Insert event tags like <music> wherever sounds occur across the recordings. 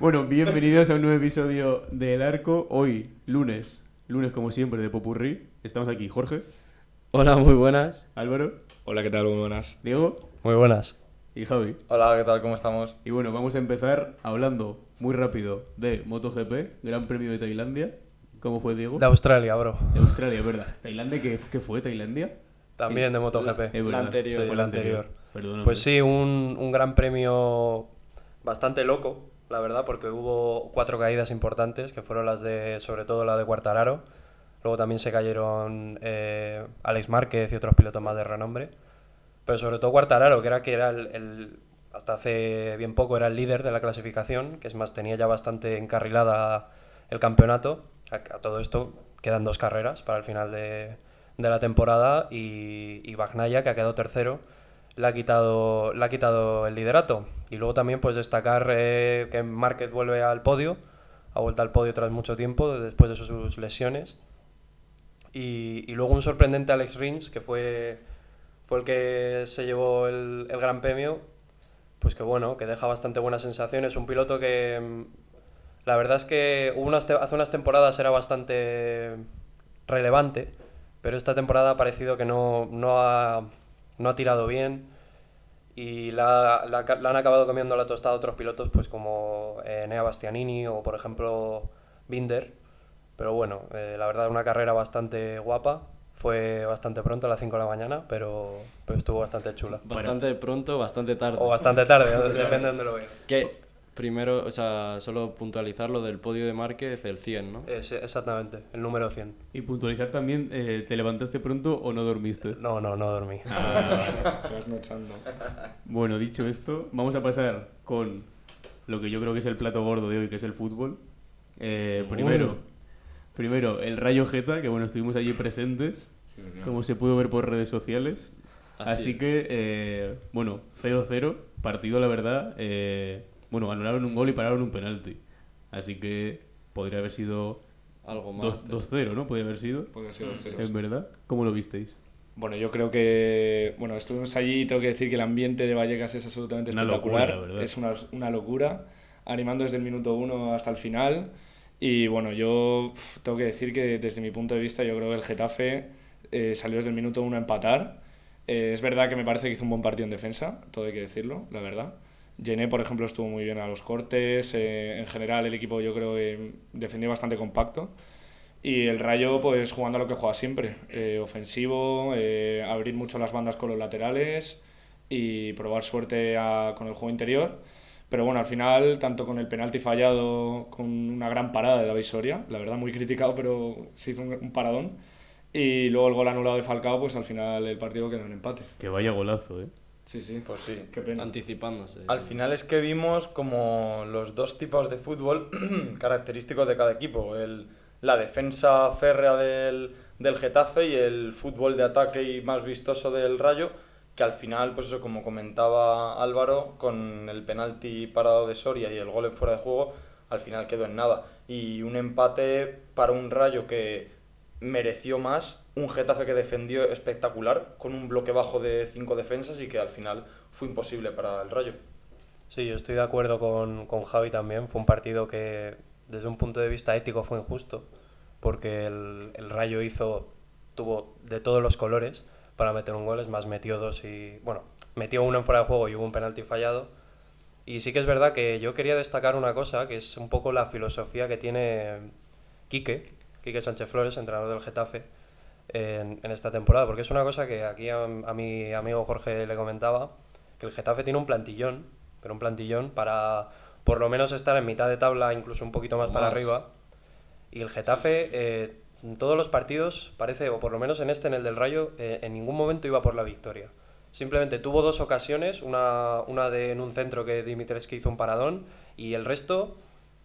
Bueno, bienvenidos a un nuevo episodio del Arco. Hoy, lunes, lunes como siempre de Popurrí. Estamos aquí Jorge, Hola, muy buenas. Álvaro, Hola, ¿qué tal? Muy buenas. Diego Muy buenas. y Javi. Hola, ¿qué tal? ¿Cómo estamos? Y bueno, vamos a empezar hablando muy rápido de MotoGP, Gran Premio de Tailandia. ¿Cómo fue, Diego? De Australia, bro. De Australia, ¿verdad? ¿Tailandia qué, qué fue? ¿Tailandia? También de MotoGP. Es verdad. anterior. fue la anterior. Perdóname. Pues sí, un, un gran premio bastante loco, la verdad, porque hubo cuatro caídas importantes, que fueron las de, sobre todo la de Quartararo. Luego también se cayeron eh, Alex Márquez y otros pilotos más de renombre. Pero sobre todo Quartararo, que era que era el, hasta hace bien poco era el líder de la clasificación, que es más, tenía ya bastante encarrilada el campeonato. A, todo esto quedan dos carreras para el final de, de la temporada y, y Bagnaia, que ha quedado tercero, le ha quitado, le ha quitado el liderato. Y luego también pues destacar eh, que Márquez vuelve al podio, ha vuelto al podio tras mucho tiempo, después de sus lesiones. Y, y luego un sorprendente Alex Rins, que fue, fue el que se llevó el, el Gran Premio, pues que bueno, que deja bastante buenas sensaciones. Un piloto que mm, la verdad es que unas hace unas temporadas era bastante relevante, pero esta temporada ha parecido que no, no, ha, no ha tirado bien y la, la la han acabado comiendo la tostada otros pilotos pues como eh, Nea Bastianini o por ejemplo Binder. Pero bueno, eh, la verdad una carrera bastante guapa. Fue bastante pronto a las 5 de la mañana, pero, pero estuvo bastante chula. Bastante pronto, bastante tarde. O bastante tarde, <laughs> depende de dónde lo veas. Que primero, o sea, solo puntualizar lo del podio de Márquez, el 100, ¿no? Es, exactamente, el número 100. Y puntualizar también, eh, ¿te levantaste pronto o no dormiste? No, no, no dormí. <laughs> Trasnochando. Bueno, dicho esto, vamos a pasar con lo que yo creo que es el plato gordo de hoy, que es el fútbol. Eh, primero, primero, el Rayo Geta, que bueno, estuvimos allí presentes, Sí, como se pudo ver por redes sociales. Así, Así es. que, eh, bueno, 0-0, partido la verdad. eh, bueno, anularon un gol y pararon un penalti. Así que podría haber sido Algo más. dos- pero- 2-0, ¿no? Podría haber sido. Puede ser los ceros. En verdad, ¿cómo lo visteis? Bueno, yo creo que. Bueno, estuvimos allí y tengo que decir que el ambiente de Vallecas es absolutamente Una espectacular. locura, es una, una locura. Animando desde el minuto uno hasta el final. Y bueno, yo uf, tengo que decir que desde mi punto de vista, yo creo que el Getafe eh, salió desde el minuto uno a empatar. Eh, es verdad que me parece que hizo un buen partido en defensa, todo hay que decirlo, la verdad. Gené, por ejemplo, estuvo muy bien a los cortes. eh, en general, el equipo yo creo que defendió bastante compacto. Y el Rayo, pues jugando a lo que juega siempre: eh, ofensivo, eh, abrir mucho las bandas con los laterales y probar suerte a- con el juego interior. Pero bueno, al final, tanto con el penalti fallado, con una gran parada de David Soria, la verdad muy criticado, pero se hizo un, un paradón. Y luego el gol anulado de Falcao, pues al final el partido quedó en empate. Que vaya golazo, ¿eh? Sí, sí. Pues sí. Qué pena. Anticipándose. Al final es que vimos como los dos tipos de fútbol <clears throat> característicos de cada equipo. El, la defensa férrea del, del Getafe y el fútbol de ataque y más vistoso del Rayo, que al final, pues eso, como comentaba Álvaro, con el penalti parado de Soria y el gol en fuera de juego, al final quedó en nada. Y un empate para un Rayo que mereció más, un Getafe que defendió espectacular, con un bloque bajo de cinco defensas y que al final fue imposible para el Rayo. Sí, yo estoy de acuerdo con, con Javi también. Fue un partido que, desde un punto de vista ético, fue injusto, porque el, el Rayo hizo, tuvo de todos los colores para meter un gol, es más, metió dos y, bueno, metió uno en fuera de juego y hubo un penalti fallado. Y sí que es verdad que yo quería destacar una cosa, que es un poco la filosofía que tiene Quique, Quique Sánchez Flores, entrenador del Getafe, en, en esta temporada, porque es una cosa que aquí a, a mi amigo Jorge le comentaba, que el Getafe tiene un plantillón, pero un plantillón para por lo menos estar en mitad de tabla, incluso un poquito más para arriba. Y el Getafe, eh, en todos los partidos, parece, o por lo menos en este, en el del Rayo, eh, en ningún momento iba por la victoria. Simplemente tuvo dos ocasiones, una, una de, en un centro que Dimitrescu hizo un paradón, y el resto,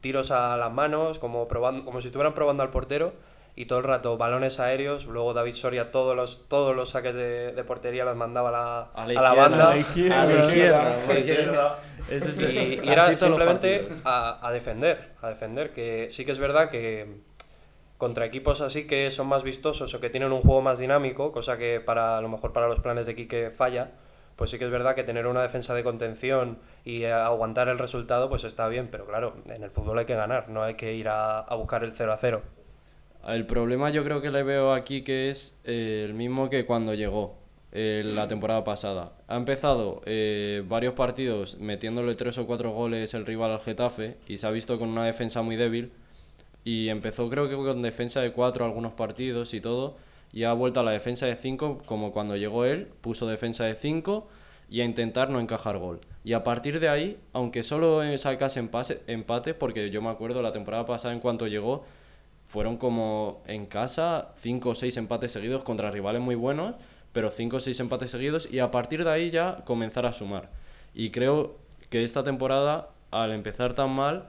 tiros a las manos, como, probando, como si estuvieran probando al portero, y todo el rato balones aéreos, luego David Soria todos los, todos los saques de, de portería los mandaba a la, A la a la izquierda, banda. a la izquierda. A la <laughs> es Y, era simplemente a defender, a defender, que sí que es verdad que contra equipos así que son más vistosos o que tienen un juego más dinámico, cosa que para a lo mejor para los planes de Quique falla, pues sí que es verdad que tener una defensa de contención y aguantar el resultado pues está bien, pero claro, en el fútbol hay que ganar, no hay que ir a, a buscar el 0 a 0. El problema yo creo que le veo aquí que es eh, el mismo que cuando llegó eh, la temporada pasada. Ha empezado eh, varios partidos metiéndole tres o cuatro goles el rival al Getafe y se ha visto con una defensa muy débil y empezó creo que con defensa de cuatro algunos partidos y todo y ha vuelto a la defensa de cinco como cuando llegó él, puso defensa de cinco y a intentar no encajar gol. Y a partir de ahí, aunque solo sacase empase- empate, porque yo me acuerdo la temporada pasada en cuanto llegó, fueron como en casa cinco o seis empates seguidos contra rivales muy buenos, pero cinco o seis empates seguidos y a partir de ahí ya comenzar a sumar. Y creo que esta temporada, al empezar tan mal,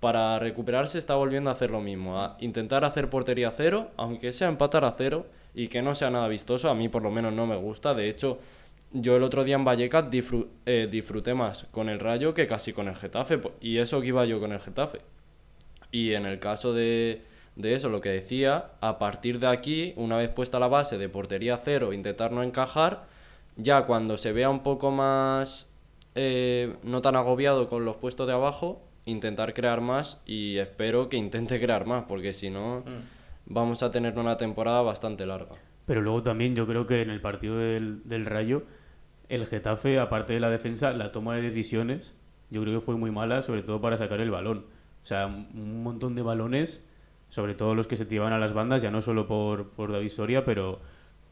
para recuperarse está volviendo a hacer lo mismo, a intentar hacer portería cero, aunque sea empatar a cero y que no sea nada vistoso, a mí por lo menos no me gusta, de hecho yo el otro día en Vallecas eh, disfruté más con el Rayo que casi con el Getafe, y eso que iba yo con el Getafe. Y en el caso de, de eso, lo que decía, a partir de aquí, una vez puesta la base de portería cero, intentar no encajar, ya cuando se vea un poco más eh, no tan agobiado con los puestos de abajo, intentar crear más y espero que intente <laughs> crear más, porque si no vamos a tener una temporada bastante larga. Pero luego también yo creo que en el partido del, del Rayo, el Getafe, aparte de la defensa, la toma de decisiones, yo creo que fue muy mala, sobre todo para sacar el balón. O sea, un montón de balones, sobre todo los que se tiraban a las bandas, ya no solo por, por David Soria, pero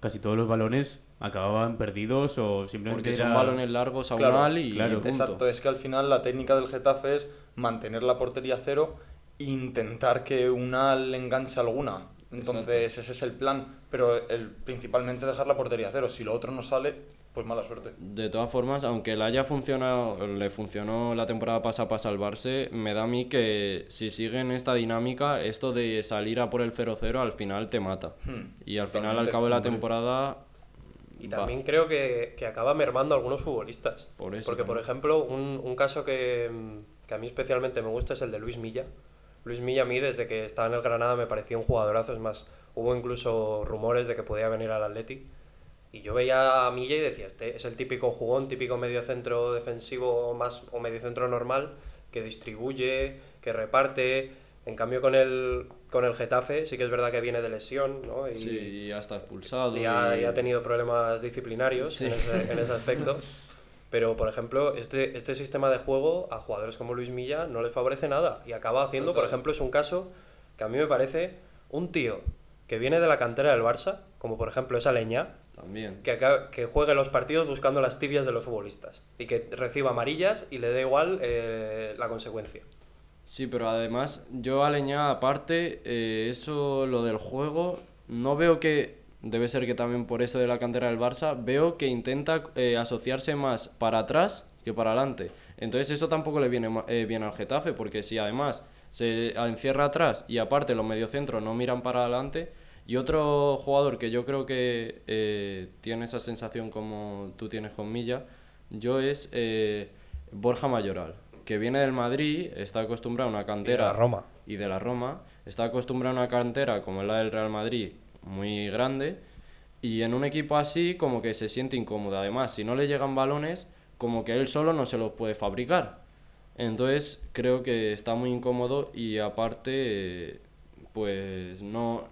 casi todos los balones acababan perdidos o simplemente Porque son era- balones largos a Claro, un al y claro. punto. Exacto, es que al final la técnica del Getafe es mantener la portería cero e intentar que una le enganche alguna. Entonces ese es el plan, pero el, principalmente dejar la portería cero. Si lo otro no sale, pues mala suerte. De todas formas, aunque le haya funcionado, le funcionó la temporada pasada para salvarse, me da a mí que si siguen esta dinámica, esto de salir a por el 0-0 al final te mata. Hmm, Y al final, al cabo de la temporada, Y va. también creo que, que acaba mermando a algunos futbolistas. Por eso Porque, por ejemplo, un, un caso que, que a mí especialmente me gusta es el de Luis Milla. Luis Milla a mí desde que estaba en el Granada me parecía un jugadorazo, es más, hubo incluso rumores de que podía venir al Atleti. Y yo veía a Milla y decía, este es el típico jugón, típico mediocentro defensivo más o mediocentro normal, que distribuye, que reparte. En cambio con el, con el Getafe sí que es verdad que viene de lesión, ¿no? Y, sí, ya está expulsado. y ha, y- y ha tenido problemas disciplinarios Sí. en, ese, en ese aspecto. <laughs> Pero, por ejemplo, este, este sistema de juego a jugadores como Luis Milla no les favorece nada. Y acaba haciendo, por ejemplo, es un caso que a mí me parece un tío que viene de la cantera del Barça, como por ejemplo esa leña, También. que, juegue los partidos buscando las tibias de los futbolistas. Y que reciba amarillas y le dé igual eh, la consecuencia. Sí, pero además, yo a Leñá, aparte, eh, eso, lo del juego, no veo que, debe ser que también por eso de la cantera del Barça, veo que intenta eh, asociarse más para atrás que para adelante. Entonces eso tampoco le viene eh, bien al Getafe, porque si además se encierra atrás y aparte los mediocentros no miran para adelante, y otro jugador que yo creo que eh, tiene esa sensación como tú tienes con Milla, yo es eh, Borja Mayoral, que viene del Madrid, está acostumbrado a una cantera la Roma. y de la Roma, está acostumbrado a una cantera como es la del Real Madrid, muy grande, y en un equipo así como que se siente incómodo. Además, si no le llegan balones, como que él solo no se los puede fabricar. Entonces creo que está muy incómodo y aparte, pues no,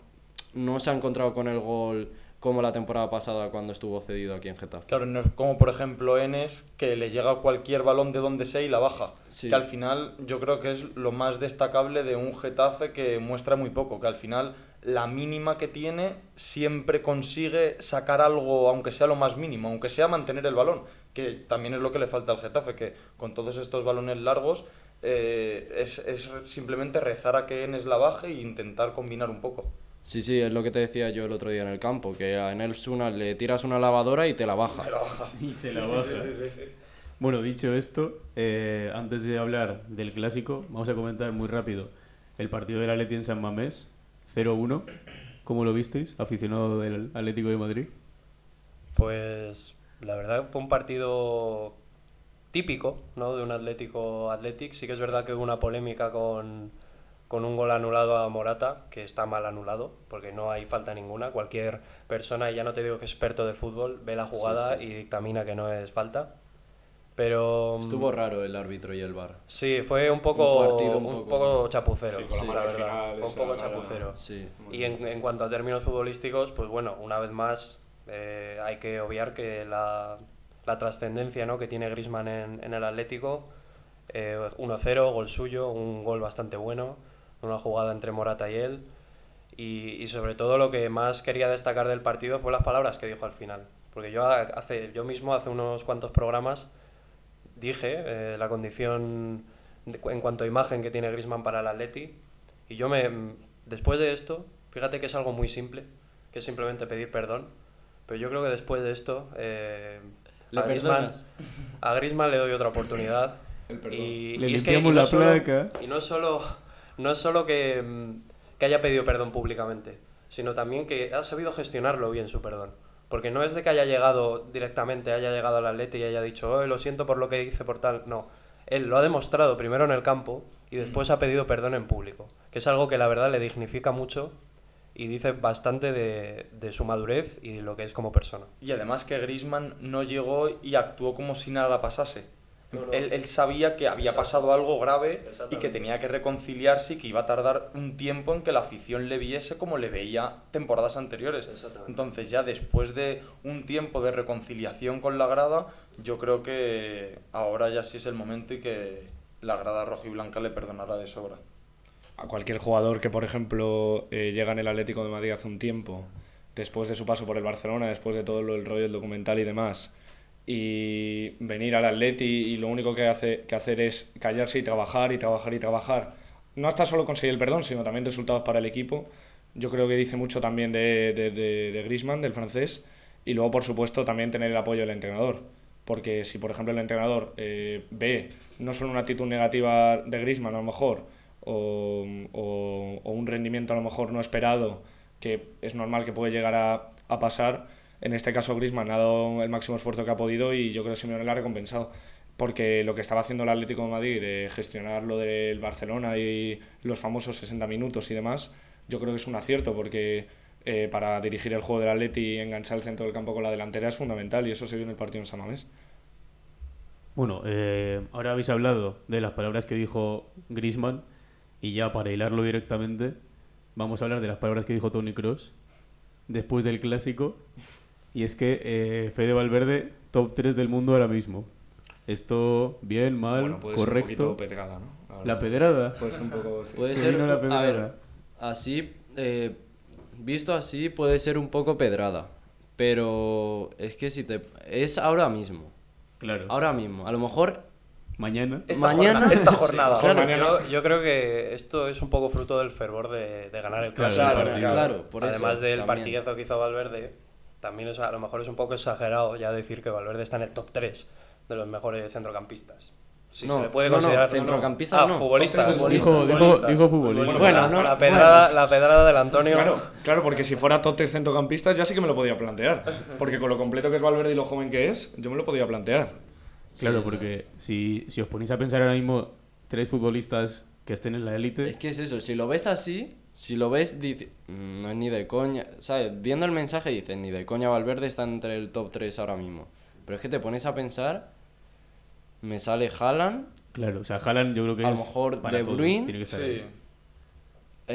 no se ha encontrado con el gol como la temporada pasada cuando estuvo cedido aquí en Getafe. Claro, no es como por ejemplo Enes, que le llega cualquier balón de donde sea y la baja. Sí. Que al final yo creo que es lo más destacable de un Getafe que muestra muy poco, que al final la mínima que tiene siempre consigue sacar algo, aunque sea lo más mínimo, aunque sea mantener el balón, que también es lo que le falta al Getafe, que con todos estos balones largos eh, es, es simplemente rezar a que Enes la baje e intentar combinar un poco. Sí, sí, es lo que te decía yo el otro día en el campo, que a Enel Suna le tiras una lavadora y te la baja. <laughs> Y se la baja. Bueno, dicho esto, eh, antes de hablar del clásico, vamos a comentar muy rápido el partido del Atleti en San Mamés. 0-1. ¿Cómo lo visteis, aficionado del Atlético de Madrid? Pues la verdad fue un partido típico, ¿no? De un Atlético Athletic. Sí que es verdad que hubo una polémica con, con un gol anulado a Morata, que está mal anulado, porque no hay falta ninguna. Cualquier persona, y ya no te digo que es experto de fútbol, ve la jugada Sí, sí. y dictamina que no es falta. Pero... mm, Estuvo raro el árbitro y el bar. Sí, fue un poco, Un partido un un poco, poco- chapucero, Sí, con la verdad. final Fue un poco rara. chapucero. Sí. Y en, en cuanto a términos futbolísticos, pues bueno, una vez más eh, hay que obviar que la, la trascendencia ¿no? que tiene Grisman en, en el Atlético, eh, 1-0, gol suyo, un gol bastante bueno, una jugada entre Morata y él. Y, y sobre todo lo que más quería destacar del partido fue las palabras que dijo al final. Porque yo, ha- hace, yo mismo hace unos cuantos programas dije eh, la condición de- en cuanto a imagen que tiene Grisman para el Atleti. Y yo me, después de esto, fíjate que es algo muy simple, que es simplemente pedir perdón. Pero yo creo que después de esto, eh, ¿Le a, Griezmann, perdonas? a Griezmann le doy otra oportunidad. Y, Le y es que limpiamos y no la solo- placa. y no solo, no es solo que, mm, que haya pedido perdón públicamente, sino también que ha sabido gestionarlo bien su perdón. Porque no es de que haya llegado directamente, haya llegado al atleta y haya dicho, "Oh, lo siento por lo que hice por tal. No, él lo ha demostrado primero en el campo y después ha pedido perdón en público. Que es algo que la verdad le dignifica mucho y dice bastante de, de su madurez y de lo que es como persona. Y además que Griezmann no llegó y actuó como si nada pasase. No, no. Él, él sabía que había pasado algo grave y que tenía que reconciliarse y que iba a tardar un tiempo en que la afición le viese como le veía temporadas anteriores. Entonces ya después de un tiempo de reconciliación con la grada, yo creo que ahora ya sí es el momento y que la grada rojiblanca le perdonará de sobra. a cualquier jugador que, por ejemplo, eh, llega en el Atlético de Madrid hace un tiempo, después de su paso por el Barcelona, después de todo lo- el rollo del documental y demás, y venir al Atleti y lo único que hace que hacer es callarse y trabajar y trabajar y trabajar. No hasta solo conseguir el perdón, sino también resultados para el equipo. Yo creo que dice mucho también de, de, de, de Griezmann, del francés, y luego, por supuesto, también tener el apoyo del entrenador. Porque si, por ejemplo, el entrenador eh, ve no solo una actitud negativa de Griezmann, a lo mejor, o, o- o un rendimiento a lo mejor no esperado, que es normal que puede llegar a, a pasar, en este caso Griezmann ha dado el máximo esfuerzo que ha podido y yo creo que Simeone le ha recompensado. Porque lo que estaba haciendo el Atlético de Madrid de gestionar lo del Barcelona y los famosos 60 minutos y demás, yo creo que es un acierto porque eh, para dirigir el juego del Atleti y enganchar el centro del campo con la delantera es fundamental y eso se vio en el partido en San Mamés. Bueno, eh, ahora habéis hablado de las palabras que dijo Griezmann y ya para hilarlo directamente vamos a hablar de las palabras que dijo Tony Cross después del clásico y es que eh, Fede Valverde top 3 del mundo ahora mismo. Esto bien, mal, Bueno, puede ser un correcto. poquito pedrada, ¿no? La pedrada. Puede ser un poco... sí. Puede Se ser, vino la a ver, pedrada. así, eh, visto así, puede ser un poco pedrada. Pero es que si te... Es ahora mismo. Claro. Ahora mismo. A lo mejor Mañana. Esta Mañana- jornada- esta jornada. <laughs> Claro, mañana- yo, yo creo que esto es un poco fruto del fervor de, de ganar el Claro, clásico. claro, claro, por eso Además del también. partidazo que hizo Valverde, también es, a lo mejor es un poco exagerado ya decir que Valverde está en el top 3 de los mejores centrocampistas. Si No, se le puede no, no, considerar centrocampistas ah, no. tres Dijo, futbolista. Bueno, no, la pedrada, la pedrada del Antonio. Claro, claro, porque si fuera top 3 centrocampistas ya sí que me lo podía plantear. Porque con lo completo que es Valverde y lo joven que es, yo me lo podía plantear. Claro, porque si, si os ponéis a pensar ahora mismo tres futbolistas que estén en la élite, Es que es eso, si lo ves así, si lo ves, dice, "Mm, no es ni de coña, ¿sabes? Viendo el mensaje dices, ni de coña Valverde está entre el top 3 ahora mismo. Pero es que te pones a pensar, me sale Haaland, claro, o sea, Haaland yo creo que A lo es mejor para De todos, Bruyne, tiene que estar Sí. ahí.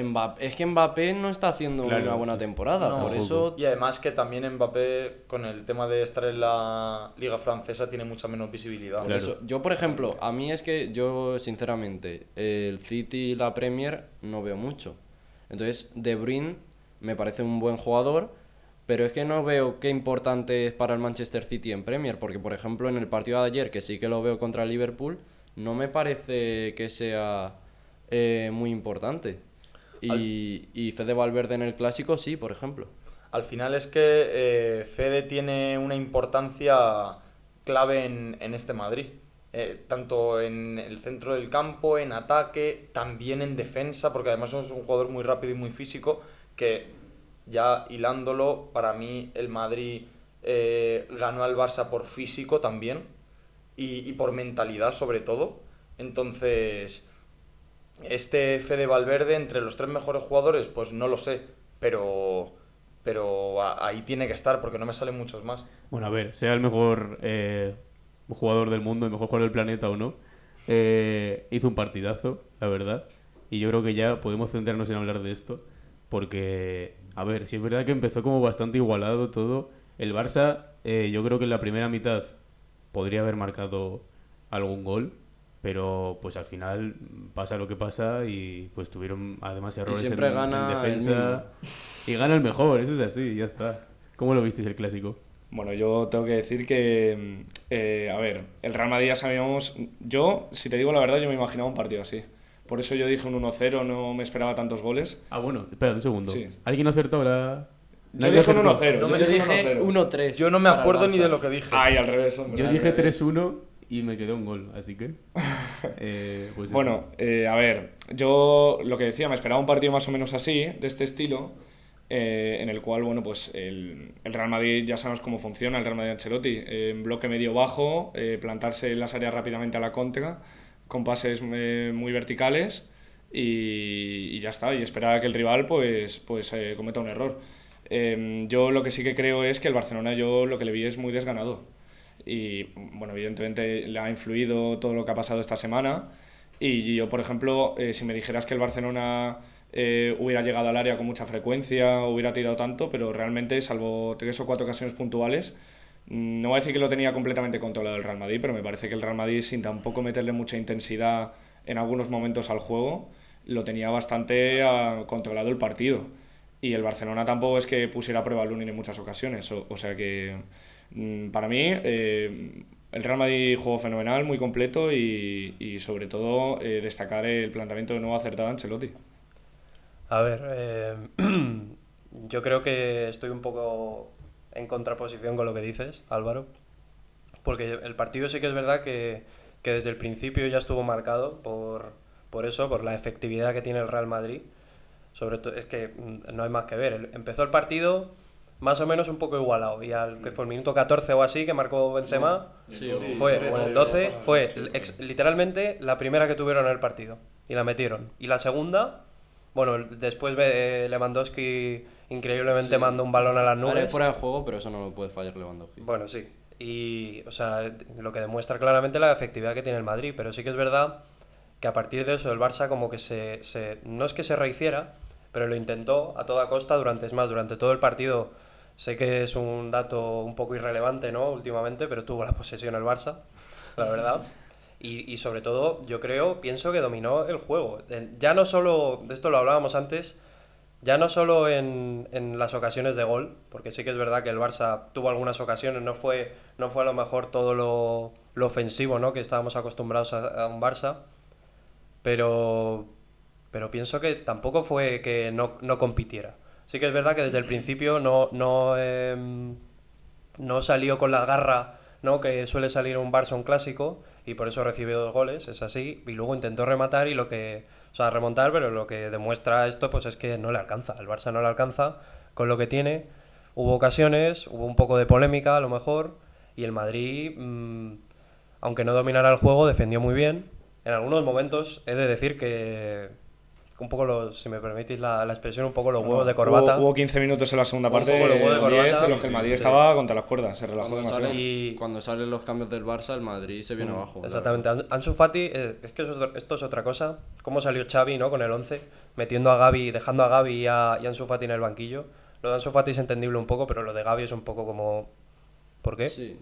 Mbappé, es que Mbappé no está haciendo Claro, una buena temporada, no, por eso... Y además que también Mbappé, con el tema de estar en la liga francesa, tiene mucha menos visibilidad. por Claro. eso- Yo, por ejemplo, a mí es que yo, sinceramente, el City y la Premier no veo mucho. Entonces, De Bruyne me parece un buen jugador, pero es que no veo qué importante es para el Manchester City en Premier, porque, por ejemplo, en el partido de ayer, que sí que lo veo contra el Liverpool, no me parece que sea eh, muy importante. Y, y Fede Valverde en el clásico sí, por ejemplo. Al final es que eh, Fede tiene una importancia clave en, en este Madrid. eh, tanto en el centro del campo, en ataque, también en defensa, porque además es un jugador muy rápido y muy físico, que ya hilándolo, para mí el Madrid eh, ganó al Barça por físico también y, y por mentalidad sobre todo. Entonces, este Fede Valverde entre los tres mejores jugadores, pues no lo sé, pero, pero ahí tiene que estar porque no me salen muchos más. Bueno, a ver, sea el mejor eh, jugador del mundo, el mejor jugador del planeta o no, eh, hizo un partidazo, la verdad. Y yo creo que ya podemos centrarnos en hablar de esto. Porque, a ver, si es verdad que empezó como bastante igualado todo. El Barça, eh, yo creo que en la primera mitad podría haber marcado algún gol. Pero pues al final pasa lo que pasa y pues tuvieron además errores en- siempre en, gana el defensa. Y gana el mejor, eso es así, ya está. ¿Cómo lo visteis el clásico? Bueno, yo tengo que decir que, eh, a ver, el Real Madrid ya sabíamos, yo, si te digo la verdad, yo me imaginaba un partido así. Por eso yo dije un 1-0, no me esperaba tantos goles. Ah, bueno, espera un segundo. Sí. ¿Alguien acertó la...? Yo dije un acertó. 1-0. No yo dije Yo un dije 1-0. 1-3. Yo no me acuerdo ni de lo que dije. Ay, al revés, hombre. Yo al dije revés. 3-1 y me quedó un gol, así que... <laughs> eh, pues. Bueno, eh, a ver, yo lo que decía, me esperaba un partido más o menos así, de este estilo, eh, en el cual, bueno, pues el, el Real Madrid ya sabemos cómo funciona, el Real Madrid Ancelotti, eh, en bloque medio bajo, eh, plantarse en las áreas rápidamente a la contra, con pases eh, muy verticales y, y ya está, y esperar a que el rival pues, pues cometa un error. Eh, yo lo que sí que creo es que el Barcelona yo lo que le vi es muy desganado y bueno, evidentemente le ha influido todo lo que ha pasado esta semana. Y yo, por ejemplo, eh, si me dijeras que el Barcelona eh, hubiera llegado al área con mucha frecuencia, hubiera tirado tanto, pero realmente, salvo tres o cuatro ocasiones puntuales, mm, no voy a decir que lo tenía completamente controlado el Real Madrid, pero me parece que el Real Madrid, sin tampoco meterle mucha intensidad en algunos momentos al juego, lo tenía bastante ah, controlado el partido. Y el Barcelona tampoco es que pusiera a prueba al Lunin en muchas ocasiones. O, o sea que, para mí, eh, el Real Madrid jugó fenomenal, muy completo y, y sobre todo eh, destacar el planteamiento de nuevo acertado de Ancelotti. A ver, eh, <clears throat> yo creo que estoy un poco en contraposición con lo que dices, Álvaro, porque el partido sí que es verdad que, que desde el principio ya estuvo marcado por, por eso, por la efectividad que tiene el Real Madrid. Sobre todo, es que mm, no hay más que ver. Empezó el partido más o menos un poco igualado y al que fue el minuto 14 o así que marcó Benzema, Sí, fue, o en el 12, fue ex- literalmente la primera que tuvieron en el partido. Y la metieron. Y la segunda, bueno, después eh, Lewandowski increíblemente Sí. mandó un balón a las Vale, nubes. fuera de juego, pero eso no lo puede fallar Lewandowski. Bueno, sí. Y, o sea, lo que demuestra claramente la efectividad que tiene el Madrid. Pero sí que es verdad que a partir de eso el Barça como que se... se- no es que se rehiciera, pero lo intentó a toda costa durante... Es más, durante todo el partido... Sé que es un dato un poco irrelevante, ¿no? Últimamente, pero tuvo la posesión el Barça, la verdad. Y, y sobre todo, yo creo, pienso que dominó el juego. Ya no solo, de esto lo hablábamos antes, ya no solo en, en las ocasiones de gol, porque sí que es verdad que el Barça tuvo algunas ocasiones, no fue, no fue a lo mejor todo lo, lo ofensivo ¿no? que estábamos acostumbrados a, a un Barça, pero, pero pienso que tampoco fue que no, no compitiera. Sí que es verdad que desde el principio no, no, em, no salió con la garra ¿no? que suele salir un Barça un clásico y por eso recibió dos goles, es así, y luego intentó rematar y lo que, o sea, remontar, pero lo que demuestra esto pues es que no le alcanza, el Barça no le alcanza con lo que tiene, hubo ocasiones, hubo un poco de polémica a lo mejor, y el Madrid, mm, aunque no dominara el juego, defendió muy bien, en algunos momentos he de decir que un poco los, si me permitís la, la expresión, un poco los huevos de corbata. Hubo, hubo 15 minutos en la segunda Un parte poco los huevos de o 10 corbata. en los que el Madrid Sí. estaba contra las cuerdas, se relajó Cuando, demasiado. sale- Y- cuando salen los cambios del Barça, el Madrid se viene Mm, abajo. Exactamente. An- Ansu Fati, eh, es que eso esto es otra cosa. ¿Cómo salió Xavi ¿no? con el 11? Metiendo a Gaby, dejando a Gaby y a, y Ansu Fati en el banquillo. Lo de Ansu Fati es entendible un poco, pero lo de Gaby es un poco como... ¿Por qué? Sí,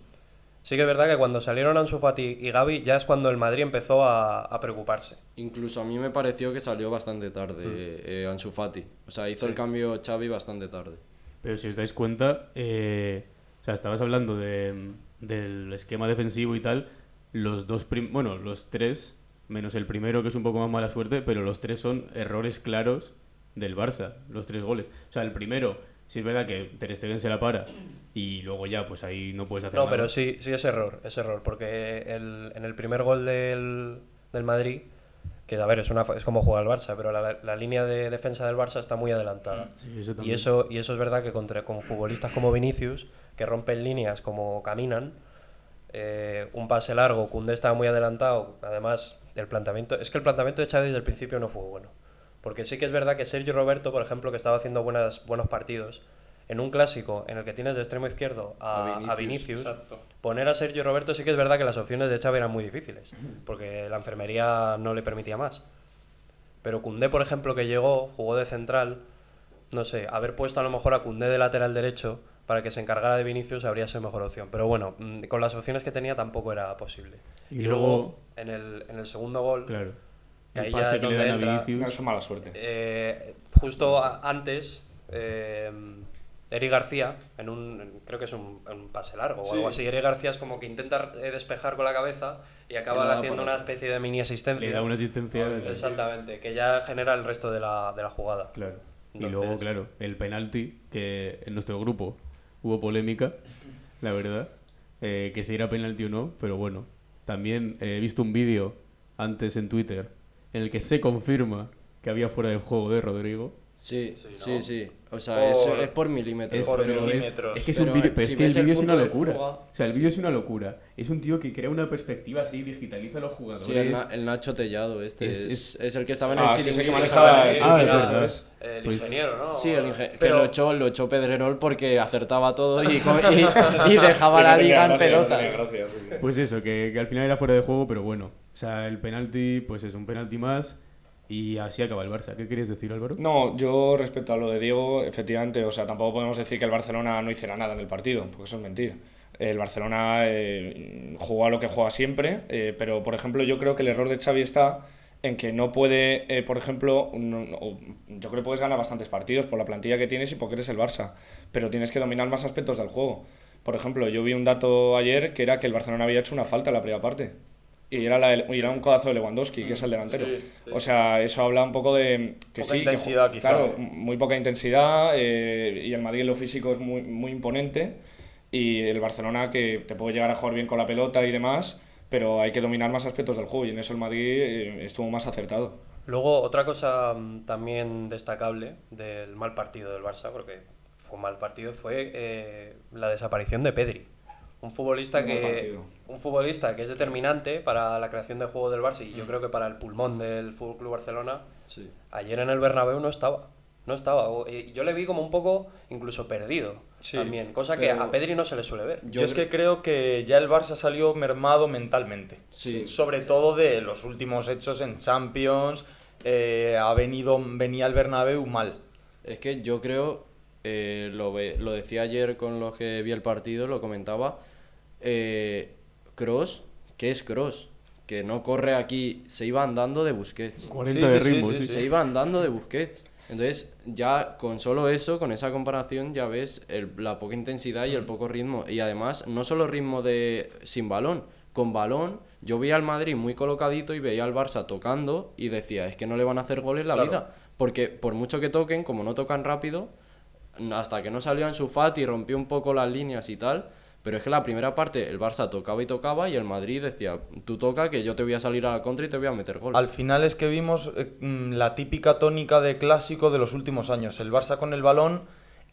Sí. que es verdad que cuando salieron Ansu Fati y Gaby ya es cuando el Madrid empezó a, a preocuparse. Incluso a mí me pareció que salió bastante tarde eh, Ansu Fati. O sea, hizo el cambio Xavi bastante tarde. Pero si os dais cuenta, eh, o sea, estabas hablando de, del esquema defensivo y tal. Los dos, prim- bueno, los tres, menos el primero que es un poco más mala suerte, pero los tres son errores claros del Barça, los tres goles. O sea, el primero, Sí es verdad que Ter Stegen se la para y luego ya, pues ahí no puedes hacer No, nada. pero sí, sí es error, es error, porque el- en el primer gol del, del Madrid, que a ver, es, una, es como juega el Barça, pero la, la línea de defensa del Barça está muy adelantada. Sí, eso Y eso, y eso es verdad que contra, con futbolistas como Vinicius, que rompen líneas como caminan, eh, un pase largo, Koundé estaba muy adelantado, además el planteamiento, es que el planteamiento de Xavi desde el principio no fue bueno. Porque sí que es verdad que Sergio Roberto, por ejemplo, que estaba haciendo buenas, buenos partidos, en un clásico en el que tienes de extremo izquierdo a, A a Vinicius, poner a Sergio Roberto sí que es verdad que las opciones de Xavi eran muy difíciles, porque la enfermería no le permitía más. Pero Cundé, por ejemplo, que llegó, jugó de central, no sé, haber puesto a lo mejor a Cundé de lateral derecho para que se encargara de Vinicius habría sido mejor opción. Pero bueno, mm, con las opciones que tenía tampoco era posible. Y Y, luego- luego, en, el, en el segundo gol, Claro. Que El ahí ya es que donde entra- No, eso es mala suerte. eh, justo a- antes, eh, Eric García, en un, en- creo que es un, un pase largo o Sí. algo así, Eric García es como que intenta eh, despejar con la cabeza y acaba haciendo una especie de mini asistencia. Le da una asistencia. Ah, Exactamente, que ya genera el resto de la, de la jugada. Claro. Y luego, claro, el penalti, que en nuestro grupo hubo polémica, la verdad, eh, que si era penalti o no, pero bueno, también he visto un vídeo antes en Twitter en el que se confirma que había fuera de juego de Rodrigo. Sí, Sí, sí, sí. O sea, Por- es, es por milímetros. Es, Por pero pero es- milímetros. es que es Pero, un vídeo, eh, pero si es que el el vídeo es una locura. fuga- O sea, el vídeo es una locura. Es un tío que crea una perspectiva así, digitaliza a los jugadores. Sí, el, Na- el Nacho Tellado, este Es- es, es- es el que estaba en Ah, el sí, que manejaba- sí, Ah, es. El Pues- ingeniero, ¿no? Sí, el inge- que Pero- lo echó, lo echó Pedrerol porque acertaba todo y, y, y dejaba la <laughs> liga en pelotas. Pues eso, que, que al final era fuera de juego, pero bueno. O sea, el penalti, pues es un penalti más. Y así acaba el Barça. ¿Qué querías decir, Álvaro? No, yo respecto a lo de Diego, efectivamente, o sea, tampoco podemos decir que el Barcelona no hiciera nada en el partido, porque eso es mentir. El Barcelona eh, jugó lo que juega siempre, eh, pero por ejemplo yo creo que el error de Xavi está en que no puede, eh, por ejemplo, yo creo que puedes ganar bastantes partidos por la plantilla que tienes y porque eres el Barça, pero tienes que dominar más aspectos del juego. Por ejemplo, yo vi un dato ayer que era que el Barcelona había hecho una falta en la primera parte. Y era, la, y era un codazo de Lewandowski, que es el delantero. Sí, sí, o sea, eso habla un poco de que Poca sí, que- intensidad, quizá. Claro, muy poca intensidad eh, y el Madrid en lo físico es muy, muy imponente y el Barcelona que te puede llegar a jugar bien con la pelota y demás, pero hay que dominar más aspectos del juego y en eso el Madrid eh, estuvo más acertado. Luego, otra cosa mm, también destacable del mal partido del Barça, porque fue un mal partido, fue eh, la desaparición de Pedri. Un futbolista, que, partido. un futbolista que es determinante para la creación de juego del Barça y yo creo que para el pulmón del Fútbol Club Barcelona. Sí. Ayer en el Bernabéu no estaba. No estaba. Y Yo le vi como un poco incluso perdido Sí, también, cosa que a Pedri no se le suele ver. Yo, Yo es que creo que ya el Barça salió mermado mentalmente. Sí. Sobre todo de los últimos hechos en Champions. eh, ha venido, venía el Bernabéu mal. Es que yo creo, eh, lo, lo decía ayer con los que vi el partido, lo comentaba, eh, Cross, ¿qué es Cross? Que no corre aquí, se iba andando de Busquets. 40 Sí, de sí, sí, ritmo, sí, sí. Se iba andando de Busquets. Entonces, ya con solo eso, con esa comparación, ya ves el- la poca intensidad y el poco ritmo. Y además, no solo ritmo de sin balón, con balón, yo veía al Madrid muy colocadito y veía al Barça tocando y decía, es que no le van a hacer goles la Claro. vida. Porque por mucho que toquen, como no tocan rápido, hasta que no salió en su fat y rompió un poco las líneas y tal. Pero es que la primera parte el Barça tocaba y tocaba y el Madrid decía, tú toca que yo te voy a salir a la contra y te voy a meter gol. Al final es que vimos eh, mm, la típica tónica de clásico de los últimos años. El Barça con el balón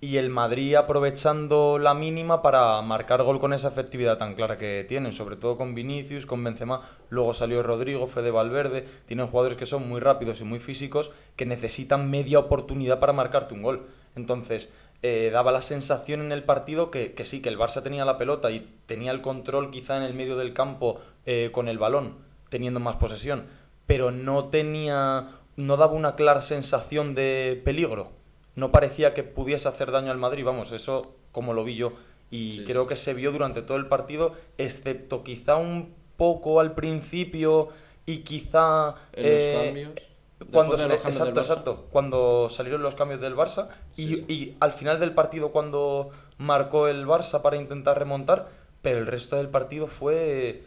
y el Madrid aprovechando la mínima para marcar gol con esa efectividad tan clara que tienen, sobre todo con Vinicius, con Benzema, luego salió Rodrigo, Fede Valverde, tienen jugadores que son muy rápidos y muy físicos que necesitan media oportunidad para marcarte un gol. Entonces, eh, daba la sensación en el partido que, que sí, que el Barça tenía la pelota y tenía el control quizá en el medio del campo eh, con el balón, teniendo más posesión, pero no tenía, no daba una clara sensación de peligro. No parecía que pudiese hacer daño al Madrid, vamos, eso como lo vi yo. Y Sí, creo que se vio durante todo el partido, excepto quizá un poco al principio y quizá... En los eh, cambios. Cuando, de exacto, del Barça. exacto. Cuando salieron los cambios del Barça y, Sí, sí. y al final del partido cuando marcó el Barça para intentar remontar, pero el resto del partido fue,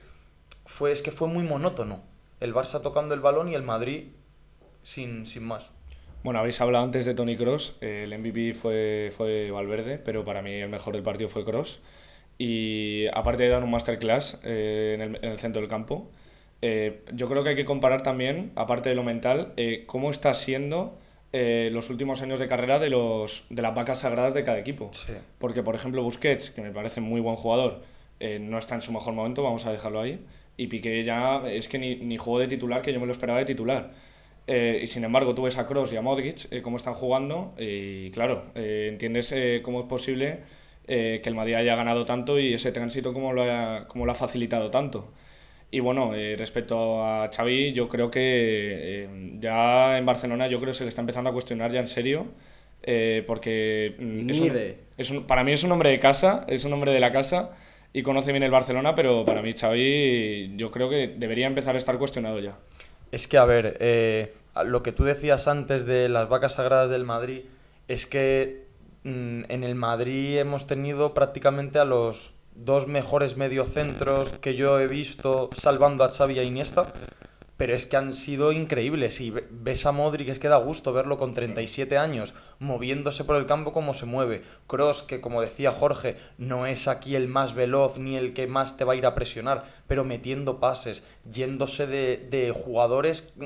fue es que fue muy monótono. El Barça tocando el balón y el Madrid sin, sin más. Bueno, habéis hablado antes de Tony Cross, el MVP fue, fue Valverde, pero para mí el mejor del partido fue Cross. Y aparte de dar un masterclass eh, en, el, en, el, centro del campo, eh, yo creo que hay que comparar también, aparte de lo mental, eh, cómo está siendo eh, los últimos años de carrera de, los, de las vacas sagradas de cada equipo. Sí. Porque, por ejemplo, Busquets, que me parece muy buen jugador, eh, no está en su mejor momento, vamos a dejarlo ahí. Y Piqué ya es que ni, ni jugó de titular, que yo me lo esperaba de titular. Eh, y sin embargo, tú ves a Cross y a Modric eh, cómo están jugando y claro, eh, entiendes eh, cómo es posible eh, que el Madrid haya ganado tanto y ese tránsito cómo lo ha, cómo lo ha facilitado tanto. Y bueno, eh, respecto a Xavi, yo creo que eh, ya en Barcelona yo creo que se le está empezando a cuestionar ya en serio, eh, porque mm, es un- Mide. es un- para mí es un hombre de casa, es un hombre de la casa y conoce bien el Barcelona, pero para mí Xavi yo creo que debería empezar a estar cuestionado ya. Es que, a ver, eh, lo que tú decías antes de las vacas sagradas del Madrid, es que mm, en el Madrid hemos tenido prácticamente a los dos mejores mediocentros que yo he visto salvando a Xavi a Iniesta, pero es que han sido increíbles. Y ve- ves a Modric, es que da gusto verlo con 37 años, moviéndose por el campo como se mueve. Cross, que como decía Jorge, no es aquí el más veloz ni el que más te va a ir a presionar, pero metiendo pases, yéndose de, de jugadores mm,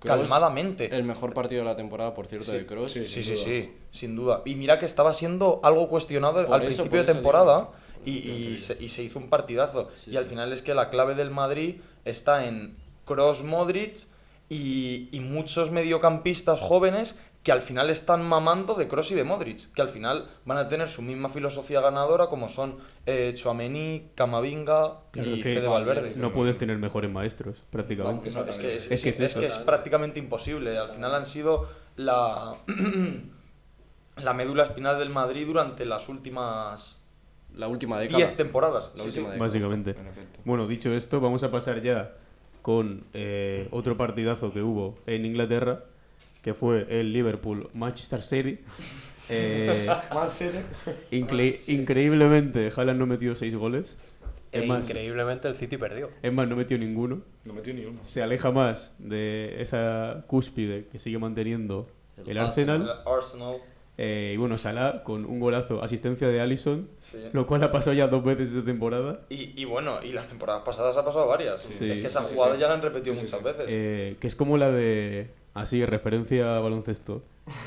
Kroos, calmadamente. El mejor partido de la temporada, por cierto, de Cross. sí, Sí, sí, sin duda. Y mira que estaba siendo algo cuestionado Por al eso, principio de temporada y, y se, y se hizo un partidazo. Sí, y al sí. final es que la clave del Madrid está en Cross Modric y, y muchos mediocampistas jóvenes que al final están mamando de Cross y de Modric, que al final van a tener su misma filosofía ganadora como son eh, Chouameni, Camavinga Claro, y Fede Valverde. No puedes tener mejores maestros, prácticamente. No, es, que es, Es que es es eso. que es prácticamente imposible. Al final han sido la, <clears throat> la médula espinal del Madrid durante las últimas La última década. 10 temporadas. La Sí, sí. última década. Básicamente. En efecto. Bueno, dicho esto, vamos a pasar ya con eh, otro partidazo que hubo en Inglaterra, que fue el Liverpool-Manchester City. <laughs> Eh, incre- increíblemente, Haaland no metió 6 goles. E más, increíblemente el City perdió. es más, no metió ninguno. No metió ni uno. Se aleja más de esa cúspide que sigue manteniendo el, El Arsenal. El Arsenal. Eh, y bueno, Salah con un golazo, asistencia de Allison, sí. lo cual ha pasado ya dos veces esta temporada. Y, y bueno, y las temporadas pasadas ha pasado varias. Sí. es que esa Sí, jugada sí. ya la han repetido muchas sí. veces. Eh, que es como la de. Así, referencia a baloncesto.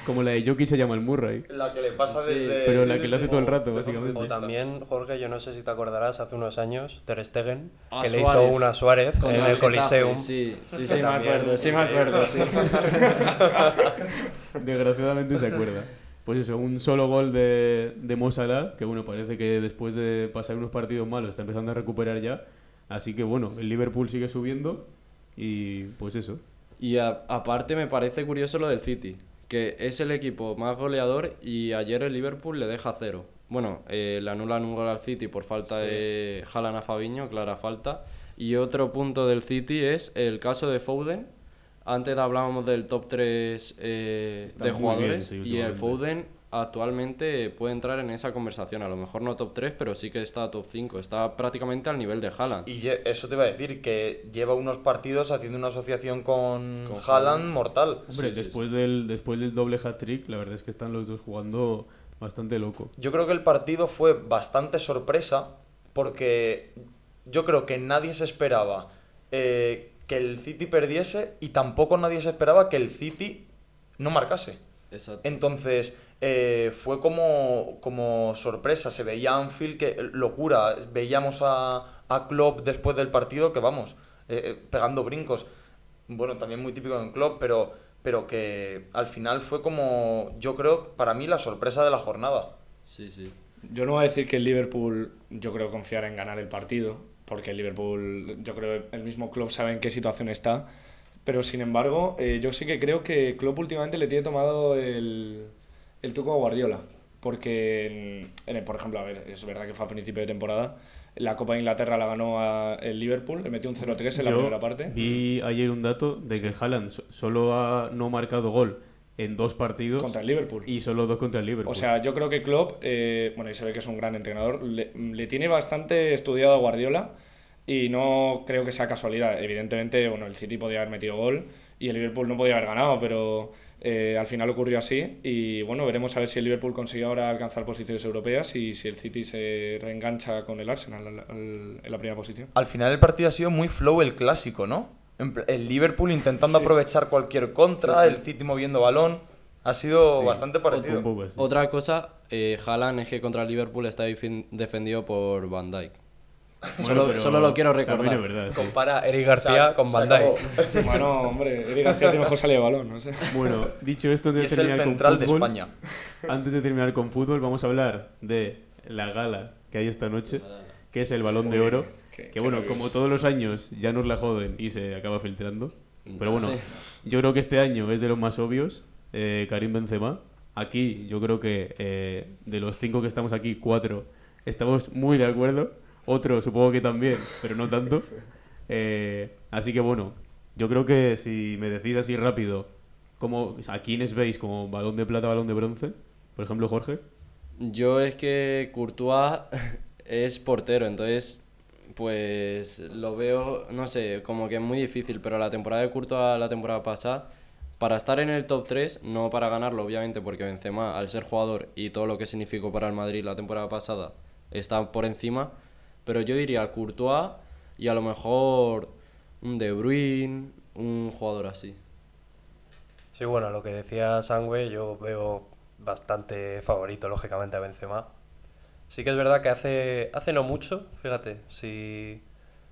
Como la de Jokic se llama el Murray. la que le pasa Sí, desde. pero sí, la sí, que le sí, hace todo el rato, básicamente. O también, Jorge, yo no sé si te acordarás, hace unos años, Ter Stegen, Ah, que le Suárez. hizo una a Suárez Con en el el Coliseum. Sí, sí, <laughs> sí, me acuerdo, sí me acuerdo, sí. <laughs> Desgraciadamente se acuerda. Pues eso, un solo gol de, de Mo Salah, que bueno, parece que después de pasar unos partidos malos está empezando a recuperar ya. Así que bueno, el Liverpool sigue subiendo y pues eso. Y a- aparte me parece curioso lo del City, que es el equipo más goleador y ayer el Liverpool le deja cero. Bueno, eh, le anulan un gol al City por falta de Haaland a Fabiño, clara falta. Y otro punto del City es el caso de Foden. Antes hablábamos del top 3 Está de jugadores bien, sí, y el. Foden actualmente puede entrar en esa conversación. A lo mejor no top 3, pero sí que está top 5. Está prácticamente al nivel de Haaland. Y eso te iba a decir, que lleva unos partidos haciendo una asociación con, Con Haaland mortal. Hombre, Sí, sí, después, Del, después del doble hat-trick, la verdad es que están los dos jugando bastante loco. Yo creo que el partido fue bastante sorpresa porque yo creo que nadie se esperaba eh, que el City perdiese y tampoco nadie se esperaba que el City no marcase. Exacto. Entonces eh, fue como, como sorpresa, se veía Anfield que locura, veíamos a, a Klopp después del partido que vamos, eh, eh, pegando brincos. Bueno, también muy típico en Klopp, pero, pero que al final fue como, yo creo, para mí la sorpresa de la jornada. Sí, sí. Yo no voy a decir que el Liverpool, yo creo confiar en ganar el partido, porque el Liverpool, yo creo el mismo club sabe en qué situación está, pero sin embargo, eh, yo sí que creo que Klopp últimamente le tiene tomado el, el truco a Guardiola, porque, en- en el- por ejemplo, a ver, es verdad que fue a principio de temporada, la Copa de Inglaterra la ganó a el Liverpool, le metió un 0-3 en la primera parte. Vi ayer un dato de que Haaland so- solo ha no marcado gol en dos partidos Contra el Liverpool. y solo dos contra el Liverpool. O sea, yo creo que Klopp, eh, bueno, y se ve que es un gran entrenador, le, le tiene bastante estudiado a Guardiola y no creo que sea casualidad. Evidentemente, bueno, el City podía haber metido gol y el Liverpool no podía haber ganado, pero eh, al final ocurrió así y bueno, veremos a ver si el Liverpool consigue ahora alcanzar posiciones europeas y si el City se reengancha con el Arsenal al- al- en la primera posición. Al final el partido ha sido muy flow el clásico, ¿no? El Liverpool intentando aprovechar cualquier contra, el City moviendo balón. Ha sido bastante parecido. poco. Otra cosa, eh, Haaland es que contra el Liverpool está defen- defendido por Van Dijk. Bueno, solo, lo quiero recordar. es verdad, sí. Compara Eric García con Van. Dijk. <laughs> Bueno, hombre, Eric García tiene mejor salida de balón, no sé. Bueno, dicho esto, antes de es el terminar con central de fútbol, España. Antes de terminar con fútbol, vamos a hablar de la gala que hay esta noche, que es el Balón de Oro. qué- Que bueno, como todos los años ya nos la joden y se acaba filtrando. Pero bueno, Sí. yo creo que este año es de los más obvios, eh, Karim Benzema. Aquí yo creo que eh, de los cinco que estamos aquí, cuatro estamos muy de acuerdo. Otro supongo que también, pero no tanto. <laughs> Eh, así que bueno, yo creo que si me decís así rápido, como, ¿a quiénes veis como balón de plata, balón de bronce? Por ejemplo, Jorge. Yo es que Courtois <laughs> es portero, entonces pues lo veo, no sé, como que es muy difícil, pero la temporada de Courtois la temporada pasada, para estar en el top 3, no para ganarlo obviamente, porque Benzema al ser jugador y todo lo que significó para el Madrid la temporada pasada está por encima, pero yo diría Courtois y a lo mejor un De Bruyne, un jugador así. Sí, bueno, lo que decía Sangüe, yo veo bastante favorito, lógicamente, a Benzema. Sí que es verdad que hace, hace no mucho, fíjate, si,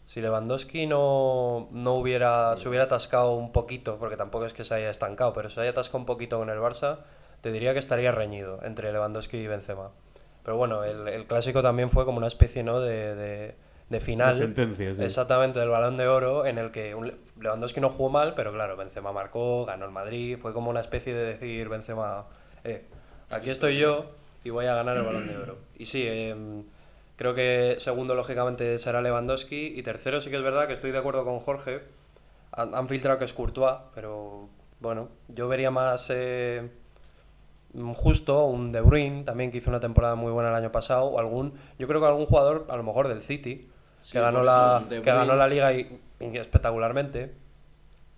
si Lewandowski no, no hubiera, se hubiera atascado un poquito, porque tampoco es que se haya estancado, pero se haya atascado un poquito con el Barça, te diría que estaría reñido entre Lewandowski y Benzema. Pero bueno, el, el clásico también fue como una especie, ¿no?, de, de, de final. De sentencia, sí. Exactamente, del Balón de Oro, en el que un Le- Lewandowski no jugó mal, pero claro, Benzema marcó, ganó el Madrid, fue como una especie de decir Benzema, eh, aquí estoy yo y voy a ganar el Balón de Oro. Y sí, em, creo que segundo lógicamente será Lewandowski y tercero sí que es verdad que estoy de acuerdo con Jorge, han, han filtrado que es Courtois, pero bueno, yo vería más eh, justo un De Bruyne también que hizo una temporada muy buena el año pasado, o algún, yo creo que algún jugador a lo mejor del City Sí, que ganó la que ganó la liga y, y espectacularmente.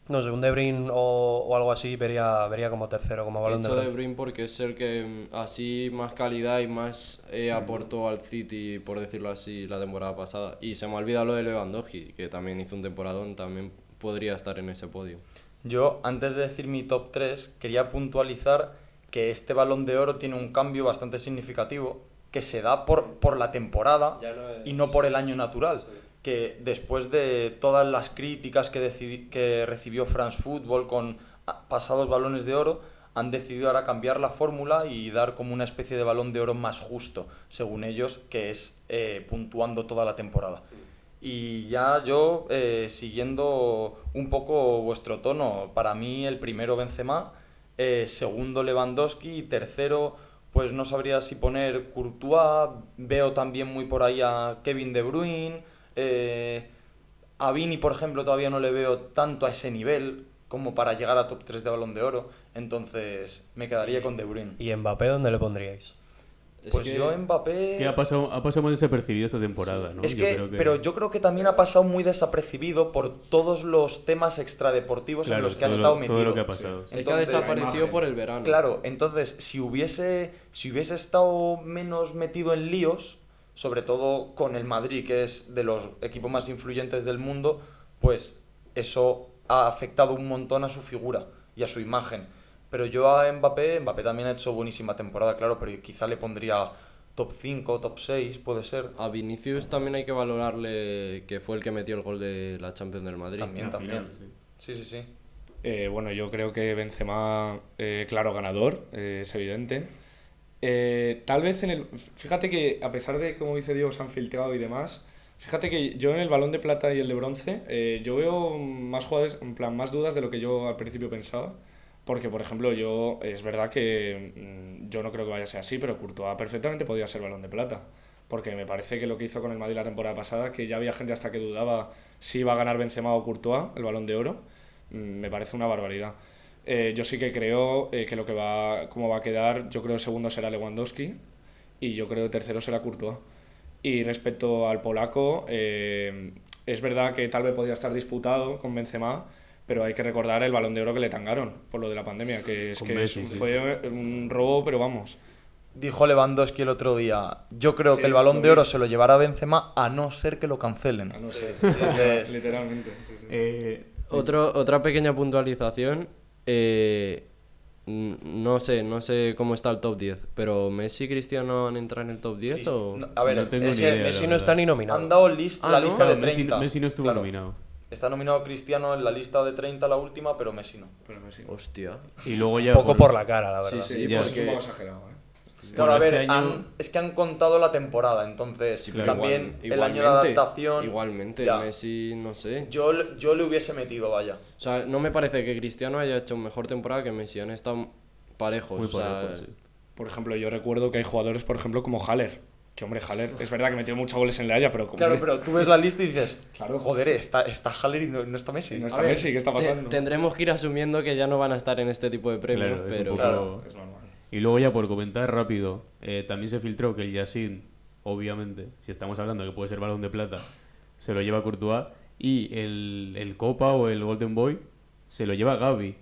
No sé, un De Bruyne o, o algo así vería vería como tercero, como balón de Hecho de bronce. Bruyne porque es el que mm, así más calidad y más eh, aportó al City, por decirlo así, la temporada pasada. Y se me olvida lo de Lewandowski, que también hizo un temporadón, también podría estar en ese podio. Yo, antes de decir mi top 3, quería puntualizar que este balón de oro tiene un cambio bastante significativo que se da por, por la temporada no y no por el año natural. Que después de todas las críticas que, que recibió France Football con ah, pasados balones de oro, han decidido ahora cambiar la fórmula y dar como una especie de balón de oro más justo, según ellos, que es eh, puntuando toda la temporada. Y ya yo, eh, siguiendo un poco vuestro tono, para mí el primero Benzema, eh, segundo Lewandowski tercero, pues no sabría si poner Courtois, veo también muy por ahí a Kevin De Bruyne, eh, a Vini, por ejemplo, todavía no le veo tanto a ese nivel como para llegar a top 3 de Balón de Oro, entonces me quedaría con De Bruyne. ¿Y Mbappé dónde le pondríais? Es Pues que- yo Mbappé... Es que ha pasado, ha pasado más desapercibido esta temporada, ¿no? Es Yo que, creo pero yo creo que también ha pasado muy desapercibido por todos los temas extradeportivos en los que ha estado lo- metido. todo lo que ha pasado. Es que ha Entonces, desaparecido por el verano. Claro, entonces si hubiese, si hubiese estado menos metido en líos, sobre todo con el Madrid, que es de los equipos más influyentes del mundo, pues eso ha afectado un montón a su figura y a su imagen. Pero yo a Mbappé, Mbappé también ha hecho buenísima temporada, claro, pero quizá le pondría top 5, top 6, puede ser. A Vinicius también hay que valorarle que fue el que metió el gol de la Champions del Madrid. También, también. final, sí. Sí, sí, sí. Eh, bueno, yo creo que Benzema, eh, claro, ganador, eh, es evidente. Eh, tal vez en el... Fíjate que a pesar de, como dice Diego, se han filtrado y demás, fíjate que yo en el balón de plata y el de bronce, eh, yo veo más jugadores, en plan, más dudas de lo que yo al principio pensaba. Porque, por ejemplo, yo, es verdad que mm, yo no creo que vaya a ser así, pero Courtois perfectamente podía ser balón de plata. Porque me parece que lo que hizo con el Madrid la temporada pasada, que ya había gente hasta que dudaba si iba a ganar Benzema o Courtois el balón de oro, mm, me parece una barbaridad. Eh, yo sí que creo eh, que lo que va, como va a quedar, yo creo que segundo será Lewandowski y yo creo que tercero será Courtois. Y respecto al polaco, eh, es verdad que tal vez podría estar disputado con Benzema, pero hay que recordar el balón de oro que le tangaron por lo de la pandemia, que es Con que Messi, es- sí, fue un robo, pero vamos. Dijo Lewandowski el otro día, yo creo Sí, que el balón de oro se lo llevará Benzema a no ser que lo cancelen. A no ser. Entonces, <laughs> Literalmente. sí, sí. Eh, Otro, otra pequeña puntualización. Eh, no sé, no sé cómo está el top 10, pero ¿Messi y Cristiano han entrado en el top 10 o...? no, a ver, No tengo es ni que idea. Messi no está ni nominado. han dado list- Ah, la ¿no? lista de Messi, 30. Messi no estuvo claro. nominado. Está nominado Cristiano en la lista de 30, la última, pero Messi no. Pero Messi. Hostia. Y luego ya. Un poco por- por la cara, la verdad. Sí, Sí, ya, pues porque- es un poco exagerado, ¿eh? Claro, a ver, este año- han- es que han contado la temporada, entonces Sí, también igual- el año de adaptación. Igualmente, ya. Messi, no sé. Yo, yo le hubiese metido, vaya. O sea, no me parece que Cristiano haya hecho mejor temporada que Messi. Han estado parejos. Muy o sea, parejo, sí. Por ejemplo, yo recuerdo que hay jugadores, por ejemplo, como Haller. Que hombre, Haller, es verdad que metió muchos goles en la Haya, pero como Claro, pero tú ves la lista y dices, <laughs> Claro. joder, está, está Haller y no, no está Messi. no a está ver, Messi, ¿qué está te- pasando? tendremos que ir asumiendo que ya no van a estar en este tipo de premios, Claro, es un pero... poco- Claro. Es normal. Y luego ya por comentar rápido, eh, también se filtró que el Yassin, obviamente, si estamos hablando de que puede ser balón de plata, se lo lleva Courtois y el, el Copa o el Golden Boy se lo lleva Gaby.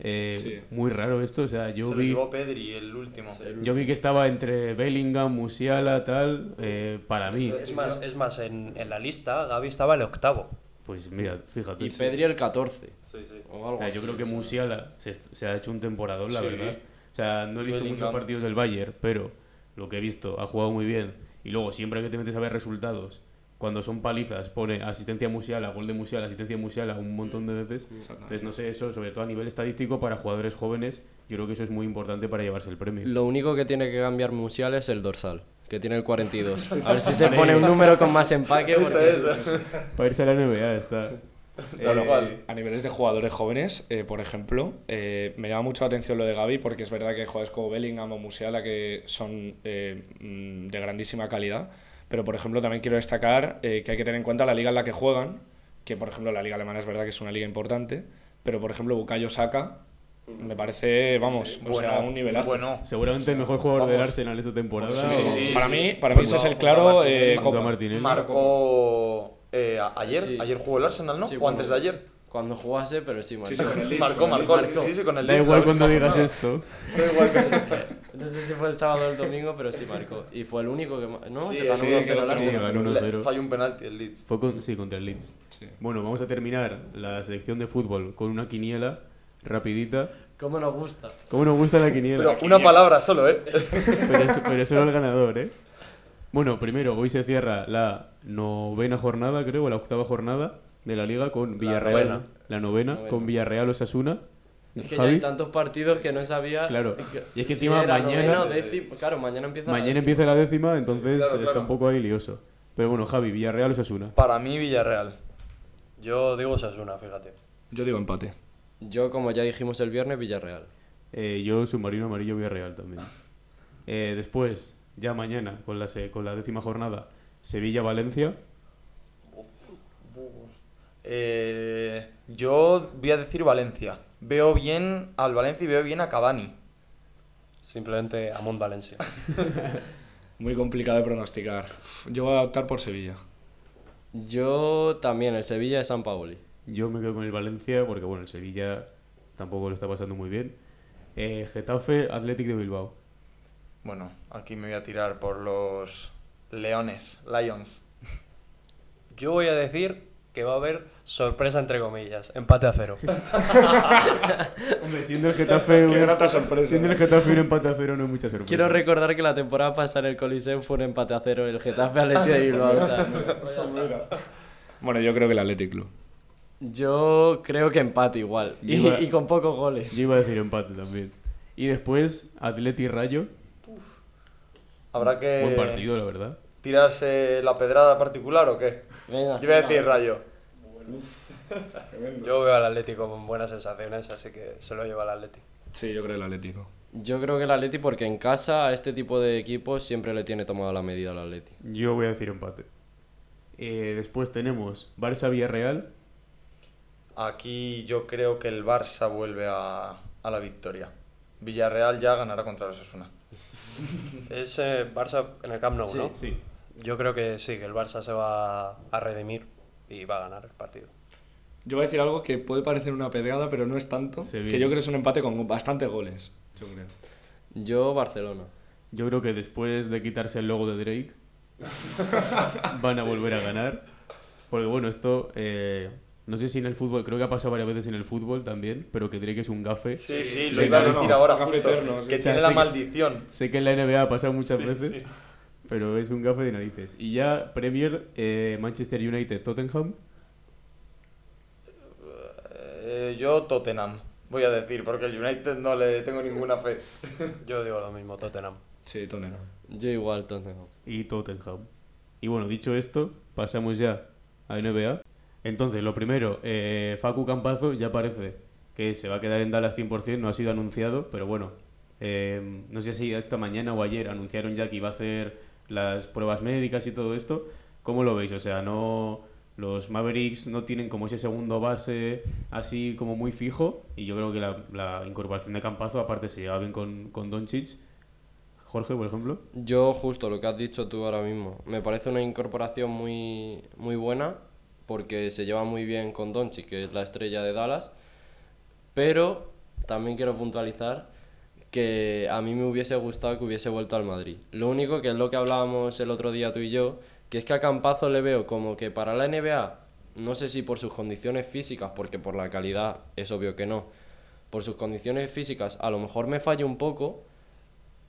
Eh, Sí. Muy raro esto, o sea, yo Se lo vi, llevó Pedri, el último. yo vi que estaba entre Bellingham, Musiala, tal, eh, para mí. Es más, es más en, en la lista Gaby estaba el octavo. Pues mira, fíjate. Y Pedri el 14. Sí, sí. O O algo sea, yo así, creo que. Musiala se, se ha hecho un temporadón, la Sí. verdad. O sea, no he visto Bellingham. muchos partidos del Bayern, pero lo que he visto, ha jugado muy bien. Y luego, siempre que te metes a ver resultados, cuando son palizas, pone asistencia Musiala, gol de Musiala, asistencia Musiala un montón de veces. Entonces, no sé, eso, sobre todo a nivel estadístico, para jugadores jóvenes, yo creo que eso es muy importante para llevarse el premio. Lo único que tiene que cambiar Musial es el dorsal, que tiene el 42. <laughs> A ver si se pone un número con más empaque. porque- Para irse a la NBA está. <laughs> Tal Eh, cual. A niveles de jugadores jóvenes, eh, por ejemplo, eh, me llama mucho la atención lo de Gaby porque es verdad que hay jugadores como Bellingham o Musiala que son eh, mm, de grandísima calidad, pero por ejemplo también quiero destacar eh, que hay que tener en cuenta la liga en la que juegan, que por ejemplo la liga alemana es verdad que es una liga importante, pero por ejemplo Bukayo Saka me parece, vamos, o sea, un nivelazo. Bueno, Seguramente el mejor jugador del Vamos. Arsenal esta temporada. Sí, o- sí, sí, para sí. mí, para mí ese es el claro eh, Copa. Martinelli. marcó eh, ayer, Sí. ayer jugó el Arsenal, ¿no? Sí, o bueno. antes de ayer. Cuando jugase, pero sí, marcó. sí, con el Leeds, Marcó, con el marcó, Leeds. sí, sí, con el Da Leeds, igual la cuando digas esto. Da igual que- No sé si fue el sábado o el domingo, pero sí marcó. Y fue el único que... ¿No? Sí, se ganó sí, 1-0 que al lo Sí, Arsenal. ganó Le- 1-0. Falló un penalti el Leeds. Fue con, sí, contra el Leeds. Sí. Bueno, vamos a terminar la sección de fútbol con una quiniela rapidita. ¿Cómo nos gusta? ¿Cómo nos gusta la quiniela? Pero una palabra solo, ¿eh? Pero, es, pero es solo el ganador, ¿eh? Bueno, primero, hoy se cierra la novena jornada, creo, o la octava jornada de la liga con Villarreal. novena. La novena, Novena. con Villarreal Osasuna. Es que ya hay tantos partidos que no sabía... Claro. Y es que si encima mañana- Claro, mañana empieza... mañana empieza la décima, entonces Claro, está un poco ahí lioso. Pero bueno, Javi, Villarreal Osasuna. Para mí, Villarreal. Yo digo Sasuna, fíjate. Yo digo empate. Yo, como ya dijimos el viernes, Villarreal. Eh, yo, submarino amarillo, Villarreal también. Eh, después, ya mañana, con la, se- con la décima jornada, Sevilla-Valencia. Eh, yo voy a decir Valencia. Veo bien al Valencia y veo bien a Cavani. Simplemente Amon Valencia. <laughs> Muy complicado de pronosticar. Yo voy a optar por Sevilla. Yo también, el Sevilla de San Paoli. Yo me quedo con el Valencia porque, bueno, el Sevilla tampoco lo está pasando muy bien. Eh, Getafe, Athletic de Bilbao. Bueno, aquí me voy a tirar por los Leones, Lions. Yo voy a decir que va a haber sorpresa entre comillas. Empate a cero. <laughs> Hombre, siendo el Getafe un, Qué grata sorpresa. siendo el Getafe un empate a cero no es mucha sorpresa. Quiero recordar que la temporada pasada en el Coliseo fue un empate a cero el Getafe <laughs> Atleti de Bilbao. o sea, Bueno, yo creo que el Athletic Club. yo creo que empate igual. Y, Iba- y con pocos goles. Yo iba a decir empate también. Y después, Atleti Rayo. Habrá que Buen partido, la verdad. tirarse la pedrada particular o qué? Venga. Yo voy a decir Rayo. <laughs> Yo veo al Atlético con buenas sensaciones, así que se lo lleva al Atlético. Sí, yo creo el Atlético. Yo creo que el Atleti porque en casa a este tipo de equipos siempre le tiene tomada la medida al Atleti. Yo voy a decir empate. Eh, después tenemos Barça-Villarreal. Aquí yo creo que el Barça vuelve a, a la victoria. Villarreal ya ganará contra los Osasuna. Es eh, Barça en el Camp Nou, ¿no? Sí. Yo creo que sí, que el Barça se va a redimir y va a ganar el partido. Yo voy a decir algo que puede parecer una pedrada, pero no es tanto. Sevilla. Que yo creo que es un empate con bastantes goles. Yo creo. Yo, Barcelona. Yo creo que después de quitarse el logo de Drake <laughs> van a volver a ganar. Porque bueno, esto eh, no sé si en el fútbol, creo que ha pasado varias veces en el fútbol también, pero que Drake es un gafe. Sí, sí, Sí, lo iba a decir no, ahora gafe justo, eterno, sí. que O sea, tiene la que- maldición. Sé que en la NBA ha pasado muchas Sí, veces, sí. pero es un gafe de narices. Y ya Premier, eh, Manchester United, Tottenham. Eh, yo Tottenham, voy a decir, porque el United no le tengo ninguna fe. Yo digo lo mismo, Tottenham. Sí, Tottenham. Yo igual, Tottenham. y Tottenham. Y bueno, dicho esto, pasamos ya a NBA. Entonces, lo primero, eh, Facu Campazo ya parece que se va a quedar en Dallas 100%, no ha sido anunciado, pero bueno, eh, no sé si esta mañana o ayer anunciaron ya que iba a hacer las pruebas médicas y todo esto. ¿Cómo lo veis? O sea, no los Mavericks no tienen como ese segundo base así como muy fijo y yo creo que la, incorporación de Campazo aparte se lleva bien con, con Doncic. Jorge, por ejemplo. Yo justo lo que has dicho tú ahora mismo. Me parece una incorporación muy, muy buena porque se lleva muy bien con Doncic, que es la estrella de Dallas. Pero también quiero puntualizar que a mí me hubiese gustado que hubiese vuelto al Madrid. Lo único que es lo que hablábamos el otro día tú y yo, que es que a Campazo le veo como que para la NBA, no sé si por sus condiciones físicas, porque por la calidad es obvio que no, por sus condiciones físicas a lo mejor me falla un poco,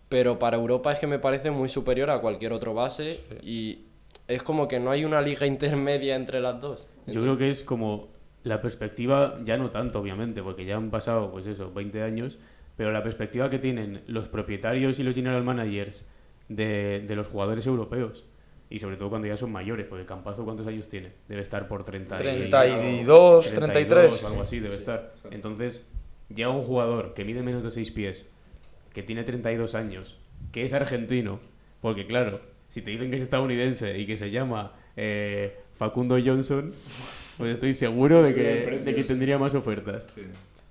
pero para Europa es que me parece muy superior a cualquier otro base y es como que no hay una liga <laughs> intermedia entre las dos. Yo creo que es como la perspectiva, ya no tanto obviamente, porque ya han pasado, pues eso, 20 años, pero la perspectiva que tienen los propietarios y los general managers de, de los jugadores europeos, y sobre todo cuando ya son mayores, porque Campazo, ¿cuántos años tiene? Debe estar por 30 y- 32, 33. o algo así debe estar. Entonces, llega un jugador que mide menos de 6 pies, que tiene 32 años, que es argentino, porque claro, si te dicen que es estadounidense y que se llama eh, Facundo Johnson, pues estoy seguro de que, de que tendría más ofertas. Sí.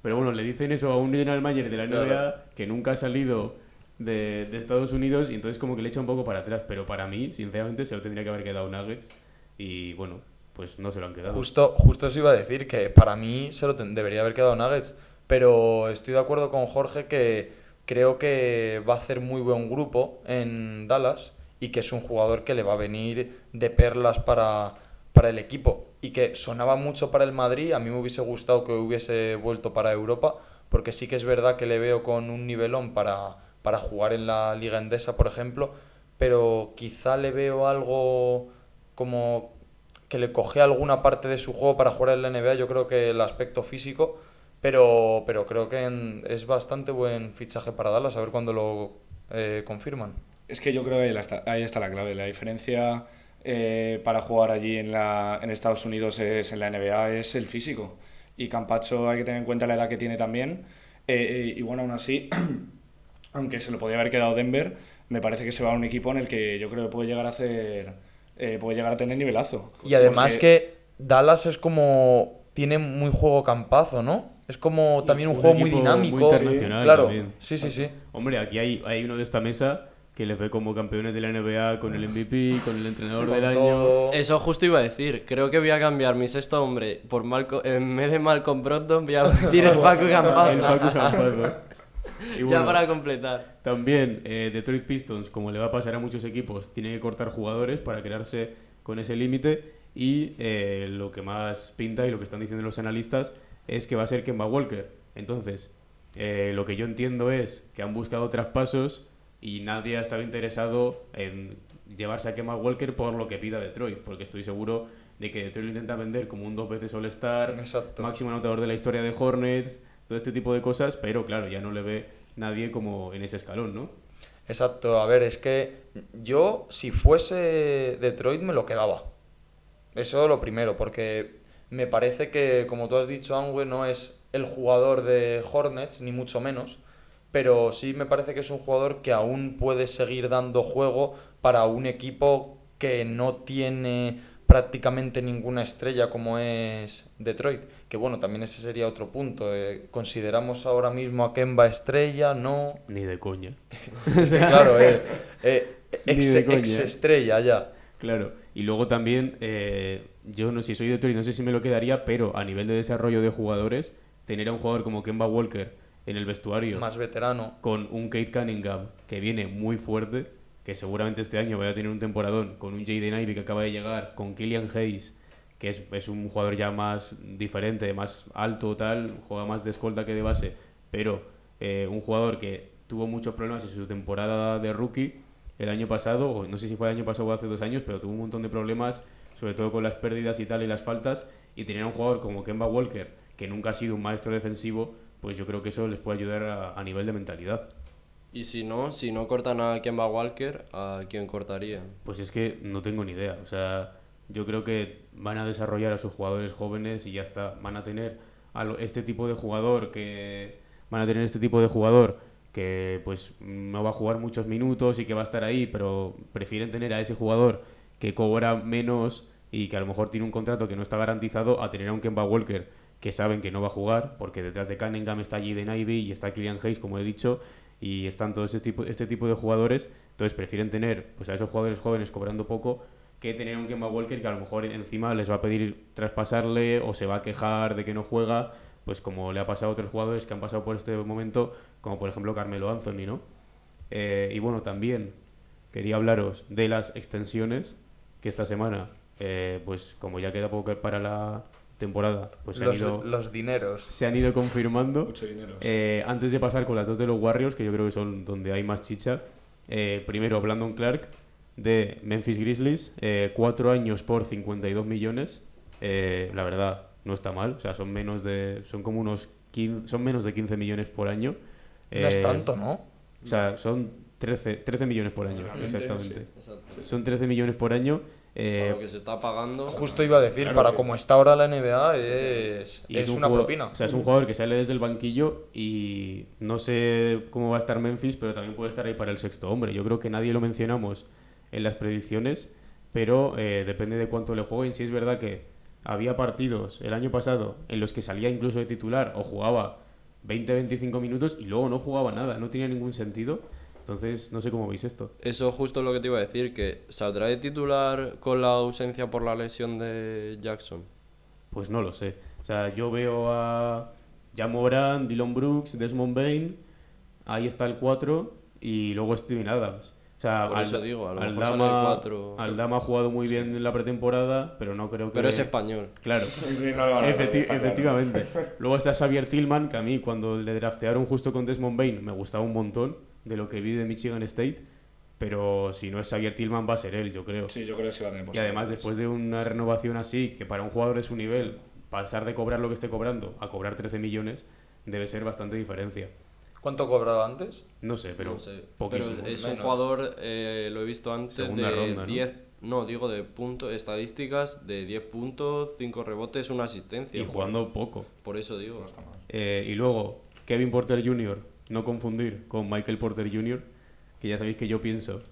Pero bueno, le dicen eso a un general manager de la NBA Claro. que nunca ha salido de, de Estados Unidos y entonces como que le echa un poco para atrás. Pero para mí, sinceramente, se lo tendría que haber quedado Nuggets y bueno, pues no se lo han quedado. Justo, justo os iba a decir que para mí se lo debería haber quedado Nuggets, pero estoy de acuerdo con Jorge que creo que va a hacer muy buen grupo en Dallas y que es un jugador que le va a venir de perlas para, para el equipo y que sonaba mucho para el Madrid, a mí me hubiese gustado que hubiese vuelto para Europa, porque sí que es verdad que le veo con un nivelón para, para jugar en la Liga Endesa, por ejemplo, pero quizá le veo algo como que le coge alguna parte de su juego para jugar en la NBA, yo creo que el aspecto físico, pero, pero creo que es bastante buen fichaje para Dallas, a ver cuándo lo eh, confirman. Es que yo creo que ahí está, ahí está la clave. La diferencia eh, para jugar allí en, la, en Estados Unidos es en la NBA es el físico. Y Campacho hay que tener en cuenta la edad que tiene también. Eh, eh, y bueno, aún así, <clears throat> aunque se lo podía haber quedado Denver, me parece que se va a un equipo en el que yo creo que puede llegar a hacer. eh, puede llegar a tener nivelazo. Y además Porque- que Dallas es como... Tiene muy juego campazo, ¿no? Es como también un, un juego muy dinámico. muy internacional claro, también. sí, sí, sí. Hombre, aquí hay, hay uno de esta mesa que les ve como campeones de la NBA con el MVP, con el entrenador Con del año. Eso justo iba a decir. Creo que voy a cambiar mi sexto hombre por Malco en vez de Malcolm Brogdon voy a decir <laughs> el Campazo. <laughs> Y Ya para completar. También eh, Detroit Pistons, como le va a pasar a muchos equipos, tiene que cortar jugadores para quedarse con ese límite. Y eh, lo que más pinta y lo que están diciendo los analistas es que va a ser Kemba Walker. Entonces, eh, lo que yo entiendo es que han buscado traspasos y nadie ha estado interesado en llevarse a Kemba Walker por lo que pida Detroit, porque estoy seguro de que Detroit lo intenta vender como un dos veces All-Star, máximo anotador de la historia de Hornets, todo este tipo de cosas, pero claro, ya no le ve nadie como en ese escalón, ¿no? Exacto, a ver, es que yo, si fuese Detroit, me lo quedaba. Eso lo primero, porque me parece que, como tú has dicho, Angüe no es el jugador de Hornets, ni mucho menos, pero sí me parece que es un jugador que aún puede seguir dando juego para un equipo que no tiene prácticamente ninguna estrella como es Detroit. Que bueno, también ese sería otro punto. eh, ¿Consideramos ahora mismo a Kemba estrella? No. Ni de coña. <laughs> claro, eh, eh, ex, de coña. ex estrella ya. Claro. Y luego también, eh, yo no sé si soy de Tori, no sé si me lo quedaría, pero a nivel de desarrollo de jugadores, tener a un jugador como Kemba Walker en el vestuario Más veterano. con un Kate Cunningham que viene muy fuerte, que seguramente este año vaya a tener un temporadón, con un Jaden Ivey que acaba de llegar, con Killian Hayes, que es, es un jugador ya más diferente, más alto, tal, juega más de escolta que de base, pero eh, un jugador que tuvo muchos problemas en su temporada de rookie el año pasado, o no sé si fue el año pasado o hace dos años, pero tuvo un montón de problemas, sobre todo con las pérdidas y tal y las faltas, y tener a un jugador como Kemba Walker, que nunca ha sido un maestro defensivo, pues yo creo que eso les puede ayudar a, a nivel de mentalidad. Y si no, si no cortan a Kemba Walker, ¿a quién cortarían? Pues es que no tengo ni idea. O sea, yo creo que van a desarrollar a sus jugadores jóvenes y ya está. Van a tener a este tipo de jugador que van a tener este tipo de jugador que pues no va a jugar muchos minutos y que va a estar ahí, pero prefieren tener a ese jugador que cobra menos y que a lo mejor tiene un contrato que no está garantizado a tener a un Kemba Walker que saben que no va a jugar porque detrás de Cunningham está Jaden Ivey y está Killian Hayes como he dicho y están todo ese tipo, este tipo de jugadores entonces prefieren tener pues a esos jugadores jóvenes cobrando poco que tener un Kemba Walker que a lo mejor encima les va a pedir traspasarle o se va a quejar de que no juega pues como le ha pasado a otros jugadores que han pasado por este momento como por ejemplo Carmelo Anthony ¿no? Eh, y bueno también quería hablaros de las extensiones que esta semana eh, pues como ya queda poco para la temporada pues se han Los, ido los dineros. se han ido confirmando. Mucho dinero. Eh, antes de pasar con las dos de los Warriors, que yo creo que son donde hay más chicha, eh, primero Brandon Clark de Memphis Grizzlies, eh, cuatro años por 52 millones. Eh, la verdad, no está mal, o sea, son menos de, son como unos 15, son menos de 15 millones por año. No es tanto, ¿no? O sea, son 13, 13 millones por año, Realmente, exactamente. Exacto. Son 13 millones por año. Eh, Para lo que se está pagando. Justo iba a decir, Claro, para sí. como está ahora la NBA, es, Y es un una jugador- propina. O sea, es un jugador que sale desde el banquillo y no sé cómo va a estar Memphis, pero también puede estar ahí para el sexto hombre. Yo creo que nadie lo mencionamos en las predicciones, pero eh, depende de cuánto le jueguen. Si es verdad que había partidos el año pasado en los que salía incluso de titular o jugaba 20-25 minutos y luego no jugaba nada, no tenía ningún sentido. Entonces, no sé cómo veis esto. Eso justo es lo que te iba a decir, que saldrá de titular con la ausencia por la lesión de Jackson. Pues no lo sé. O sea, yo veo a Jamoran, Dylan Brooks, Desmond Bain, ahí está el 4 y luego Steven Adams. O sea, Por eso digo, a lo mejor Aldama, sale cuatro. Aldama ha jugado muy bien en la pretemporada, pero no creo que... Pero es español. Claro. Sí, no, no, no, Efecti- está claro. efectivamente. <laughs> Luego está Xavier Tillman, que a mí cuando le draftearon justo con Desmond Bain me gustaba un montón de lo que vi de Michigan State, pero si no es Xavier Tillman va a ser él, yo creo. Sí, yo creo que sí va a tener Y además, después de una renovación así, que para un jugador de su nivel, pasar de cobrar lo que esté cobrando a cobrar 13 millones, debe ser bastante diferencia. ¿Cuánto cobraba antes? No sé, pero no sé. Pero poquísimo. es un Menos. jugador, eh, lo he visto antes, Segunda de ronda, ¿no? 10, ¿no? digo de puntos, estadísticas de 10 puntos, 5 rebotes, una asistencia. y jugando poco. Por eso digo. No está mal. Eh, y luego, Kevin Porter Jr., no confundir con Michael Porter Jr., que ya sabéis que yo pienso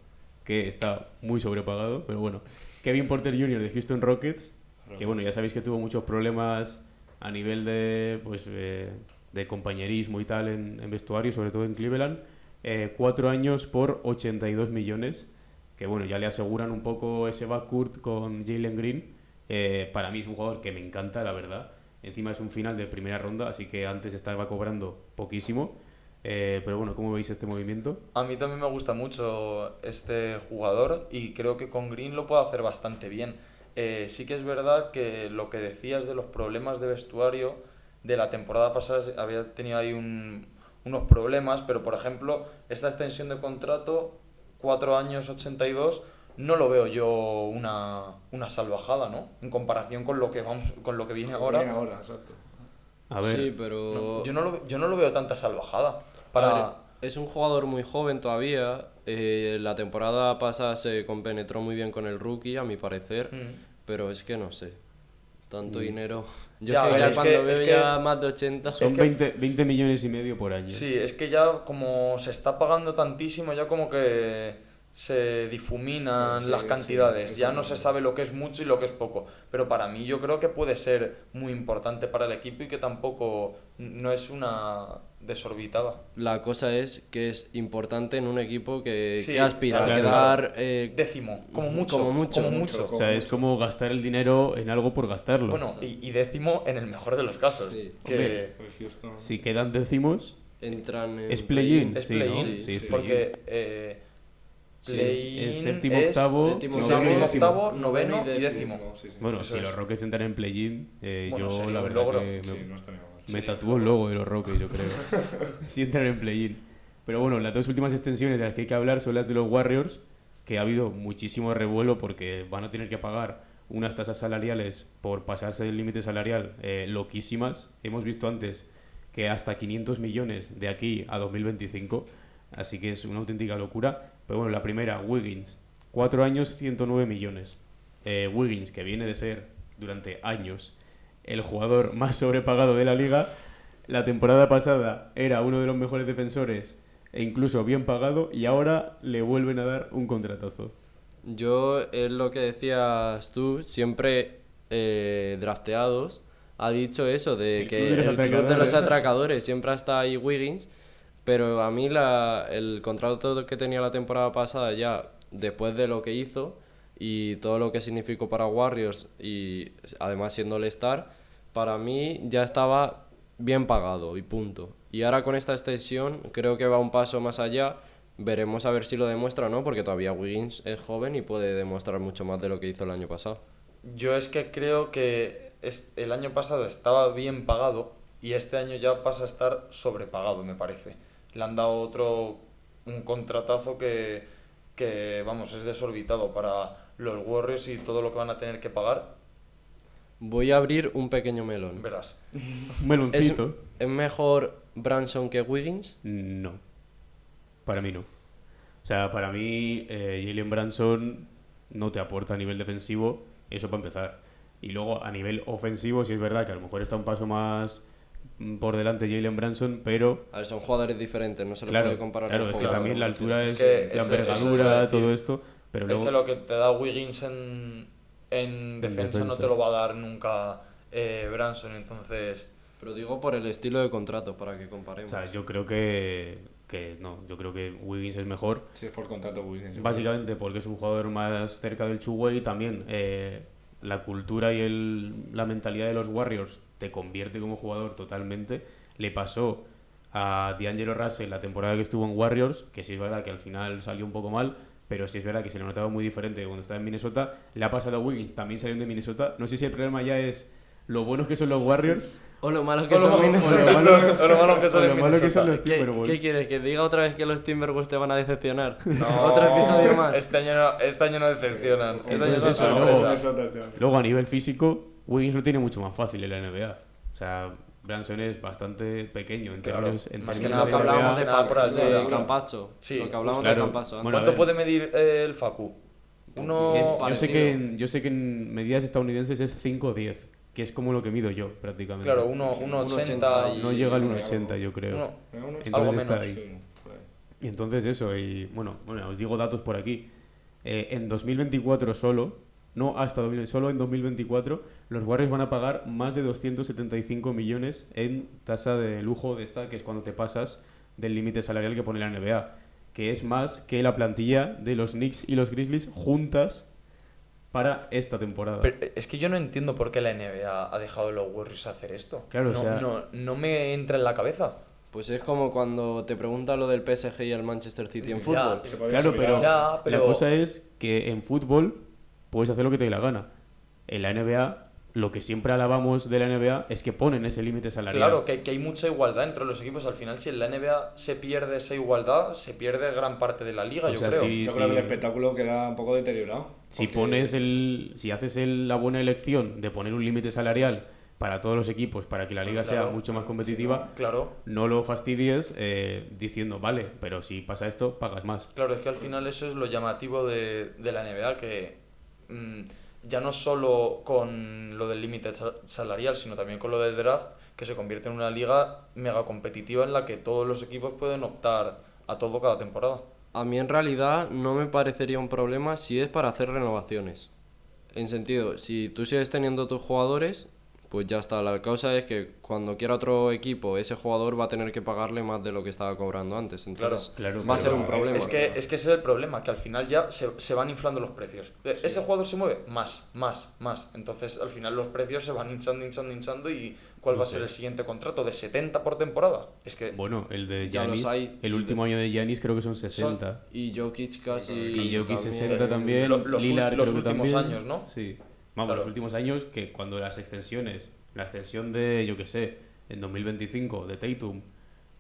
que está muy sobrepagado, pero bueno. Kevin Porter Jr. de Houston Rockets, que bueno, ya sabéis que tuvo muchos problemas a nivel de, pues, eh, de compañerismo y tal en, vestuario, sobre todo en Cleveland. Eh, cuatro años por 82 millones, que bueno, ya le aseguran un poco ese backcourt con Jalen Green. Eh, para mí es un jugador que me encanta, la verdad. Encima es un final de primera ronda, así que antes estaba cobrando poquísimo. Eh, pero bueno, ¿cómo veis este movimiento? A mí también me gusta mucho este jugador y creo que con Green lo puede hacer bastante bien. Eh, sí que es verdad que lo que decías de los problemas de vestuario de la temporada pasada se- había tenido ahí un- unos problemas, pero por ejemplo, esta extensión de contrato, 4 años 82, no lo veo yo una, una salvajada, ¿no? En comparación con lo que, vamos, con lo que viene ahora. Viene ahora, exacto. A ver, Sí, pero... No, yo, no lo, yo no lo veo tanta salvajada. Para... Ver, es un jugador muy joven todavía. eh, la temporada pasada se compenetró muy bien con el rookie, a mi parecer. Mm. Pero es que no sé. Tanto Mm. dinero. <laughs> Yo Ya, ver, ya es cuando que- veo es que- ya más de 80. son que- 20, 20 millones y medio por año. Sí, es que ya como se está pagando tantísimo, ya como que se difuminan Sí, las sí, cantidades, ya no se sabe lo que es mucho y lo que es poco. Pero para mí yo creo que puede ser muy importante para el equipo y que tampoco no es una desorbitada. La cosa es que es importante en un equipo que, Sí, que aspira claro, a quedar eh, Décimo, como mucho. Como mucho. Como Mucho, mucho. O sea, es como gastar el dinero en algo por gastarlo. Bueno, y, y décimo en el mejor de los casos. Sí. Que si quedan décimos, entran en es play-in. es sí, ¿no? play-in, sí, Sí, porque eh, Es séptimo, es octavo, séptimo, octavo, noveno y y décimo. Sí, sí. Bueno, si es. los Rockets entran en play-in, eh, Bueno, yo la verdad logro. que me, Sí, no me tatúo el logo de los Rockets, yo creo. <laughs> si entran en play-in. Pero bueno, las dos últimas extensiones de las que hay que hablar son las de los Warriors, que ha habido muchísimo revuelo porque van a tener que pagar unas tasas salariales por pasarse del límite salarial eh, loquísimas. Hemos visto antes que hasta 500 millones de aquí a 2025, así que es una auténtica locura. Pero bueno, la primera, Wiggins, 4 años, 109 millones. Eh, Wiggins, que viene de ser durante años el jugador <laughs> más sobrepagado de la liga, la temporada pasada era uno de los mejores defensores e incluso bien pagado y ahora le vuelven a dar un contratazo. Yo, es lo que decías tú, siempre eh, drafteados, ha dicho eso, de El que club de el club de los atracadores. atracadores siempre está ahí Wiggins, pero a mí la, el contrato que tenía la temporada pasada ya, después de lo que hizo y todo lo que significó para Warriors y además siendo el star, para mí ya estaba bien pagado y punto. Y ahora con esta extensión creo que va un paso más allá. Veremos a ver si lo demuestra o no, porque todavía Wiggins es joven y puede demostrar mucho más de lo que hizo el año pasado. Yo es que creo que el año pasado estaba bien pagado y este año ya pasa a estar sobrepagado, me parece. Le han dado otro, un contratazo que, que, vamos, es desorbitado para los Warriors y todo lo que van a tener que pagar, Voy a abrir un pequeño melón. verás. Un <laughs> ¿Es, meloncito. es mejor Branson que Wiggins? No. Para mí no. O sea, para mí eh, Jalen Branson no te aporta a nivel defensivo, eso para empezar. Y luego a nivel ofensivo, sí es verdad que a lo mejor está un paso más por delante Jalen Branson, pero A ver, son jugadores diferentes, no se claro, puede comparar. claro es que también la altura Es es, que la envergadura, todo esto, pero Es luego que lo que te da Wiggins en, en defensa, no defensa. te lo va a dar nunca eh, Branson, entonces... Pero digo por el estilo de contrato, para que o comparemos. sea, yo creo que, que no, yo creo que Wiggins es mejor. Si es por contrato, Wiggins. Básicamente porque es un jugador más cerca del two-way, también eh, la cultura y el, la mentalidad de los Warriors te convierte como jugador totalmente. Le pasó a D'Angelo Russell la temporada que estuvo en Warriors, que sí es verdad que al final salió un poco mal, pero sí es verdad que se le notaba muy diferente cuando estaba en Minnesota. Le ha pasado a Wiggins, también salió de Minnesota. No sé si el problema ya es lo buenos que son los Warriors O lo malo que <laughs> O lo son malo- Minnesota. o lo malo- o lo que o son lo en malo que son los ¿Qué, Timberwolves. qué quieres? ¿Que diga otra vez que los Timberwolves te van a decepcionar? <laughs> No, ¿Otro episodio más? Este año no, este año no decepcionan. Este año Pues son. Luego a nivel físico, Wiggins lo tiene mucho más fácil en la NBA. O sea, Branson es bastante pequeño en Claro, términos, en más que nada lo que de hablábamos más de, que nada por altura. de Campazzo. Sí, lo que hablamos claro. de Campazzo antes. Bueno, a ¿Cuánto puede medir eh, el Facu? Uno... Yo sé, que en, yo sé que en medidas estadounidenses es 5 o 10, que es como lo que mido yo prácticamente. Claro, uno, Sí, 1,80 y... no llega al sí, 1,80 yo creo. uno- Entonces algo está menos, ahí. Sí, por ahí. Y entonces eso, y bueno, bueno, os digo datos por aquí. Eh, en 2024 solo, no hasta 2000, solo en 2024, los Warriors van a pagar más de 275 millones en tasa de lujo de esta, que es cuando te pasas del límite salarial que pone la NBA, que es más que la plantilla de los Knicks y los Grizzlies juntas para esta temporada. Pero eh, es que yo no entiendo por qué la NBA ha dejado a los Warriors hacer esto. Claro, o no, sea- no, no me entra en la cabeza. Pues es como cuando te preguntan lo del PSG y el Manchester City en Ya, fútbol. Claro, explicar. pero, Ya, pero- la cosa es que en fútbol puedes hacer lo que te dé la gana. En la NBA, lo que siempre alabamos de la NBA es que ponen ese límite salarial. Claro, que, que hay mucha igualdad entre los equipos. Al final, si en la NBA se pierde esa igualdad, se pierde gran parte de la liga, O yo sea, creo. sí. Yo creo que el espectáculo queda un poco deteriorado. Si porque- pones el, si haces el- la buena elección de poner un límite salarial para todos los equipos, para que la liga sea Claro, mucho más competitiva, Claro, no lo fastidies eh, diciendo, vale, pero si pasa esto, pagas más. claro, es que al final eso es lo llamativo de, de la NBA, que ya no solo con lo del límite sa- salarial, sino también con lo del draft, que se convierte en una liga mega competitiva en la que todos los equipos pueden optar a todo cada temporada. A mí en realidad no me parecería un problema si es para hacer renovaciones. En sentido, si tú sigues teniendo tus jugadores, pues ya está. La causa es que cuando quiera otro equipo, ese jugador va a tener que pagarle más de lo que estaba cobrando antes. Entonces Claro, va a ser un problema. Es que, es que ese es el problema, que al final ya se, se van inflando los precios. Eh, Ese jugador se mueve más, más, más. Entonces al final los precios se van hinchando, hinchando, hinchando y ¿cuál va a ser el siguiente contrato? ¿De 70 por temporada? Es que... Bueno, el de Ya los Giannis, hay. el último año de Giannis creo que son 60. Y Jokic casi. Y Jokic también. 60 también, Lo- los ul- Lillard los últimos también. años, ¿no? Sí. Vamos, Claro. los últimos años que cuando las extensiones, la extensión de, yo qué sé, en 2025 de Tatum,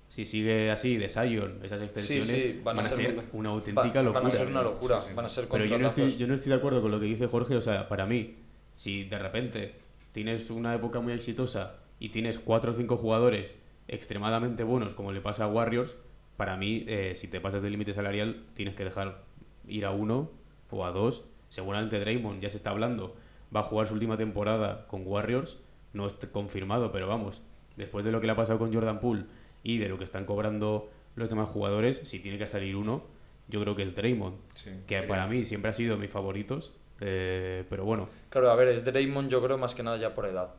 si sigue así, de Zion, esas extensiones sí, van a ser una va- auténtica locura. Van a ser una locura, van a ser Pero yo no, estoy, yo no estoy de acuerdo con lo que dice Jorge. O sea, para mí, si de repente tienes una época muy exitosa y tienes cuatro o cinco jugadores extremadamente buenos, como le pasa a Warriors, para mí, eh, si te pasas del límite salarial, tienes que dejar ir a uno o a dos. Seguramente Draymond ya se está hablando, va a jugar su última temporada con Warriors, no está confirmado, pero vamos, después de lo que le ha pasado con Jordan Poole y de lo que están cobrando los demás jugadores, si tiene que salir uno, yo creo que es Draymond Sí, que para mí siempre ha sido mis favoritos, eh, pero bueno, Claro, a ver, es Draymond yo creo más que nada ya por edad.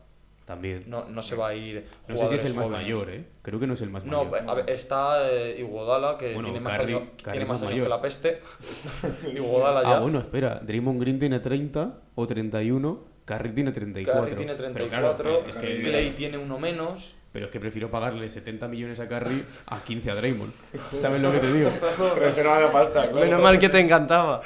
También. No, No, no se va a ir sé si es el más jugadores mayor, jóvenes. ¿eh? Creo que no es el más No, mayor. ver, está eh, Iguodala, que Bueno, tiene más, años, Curry tiene más años que la peste. <laughs> <laughs> Iguodala ya. ah, bueno, espera, Draymond Green tiene 30 o 31, Curry tiene 34. Curry tiene Pero 34, claro, es que- Clay tiene uno menos. pero es que prefiero pagarle 70 millones a Curry <laughs> a 15 a Draymond. ¿Sabes lo que te digo? Reserva de pasta, claro. Menos mal que te encantaba.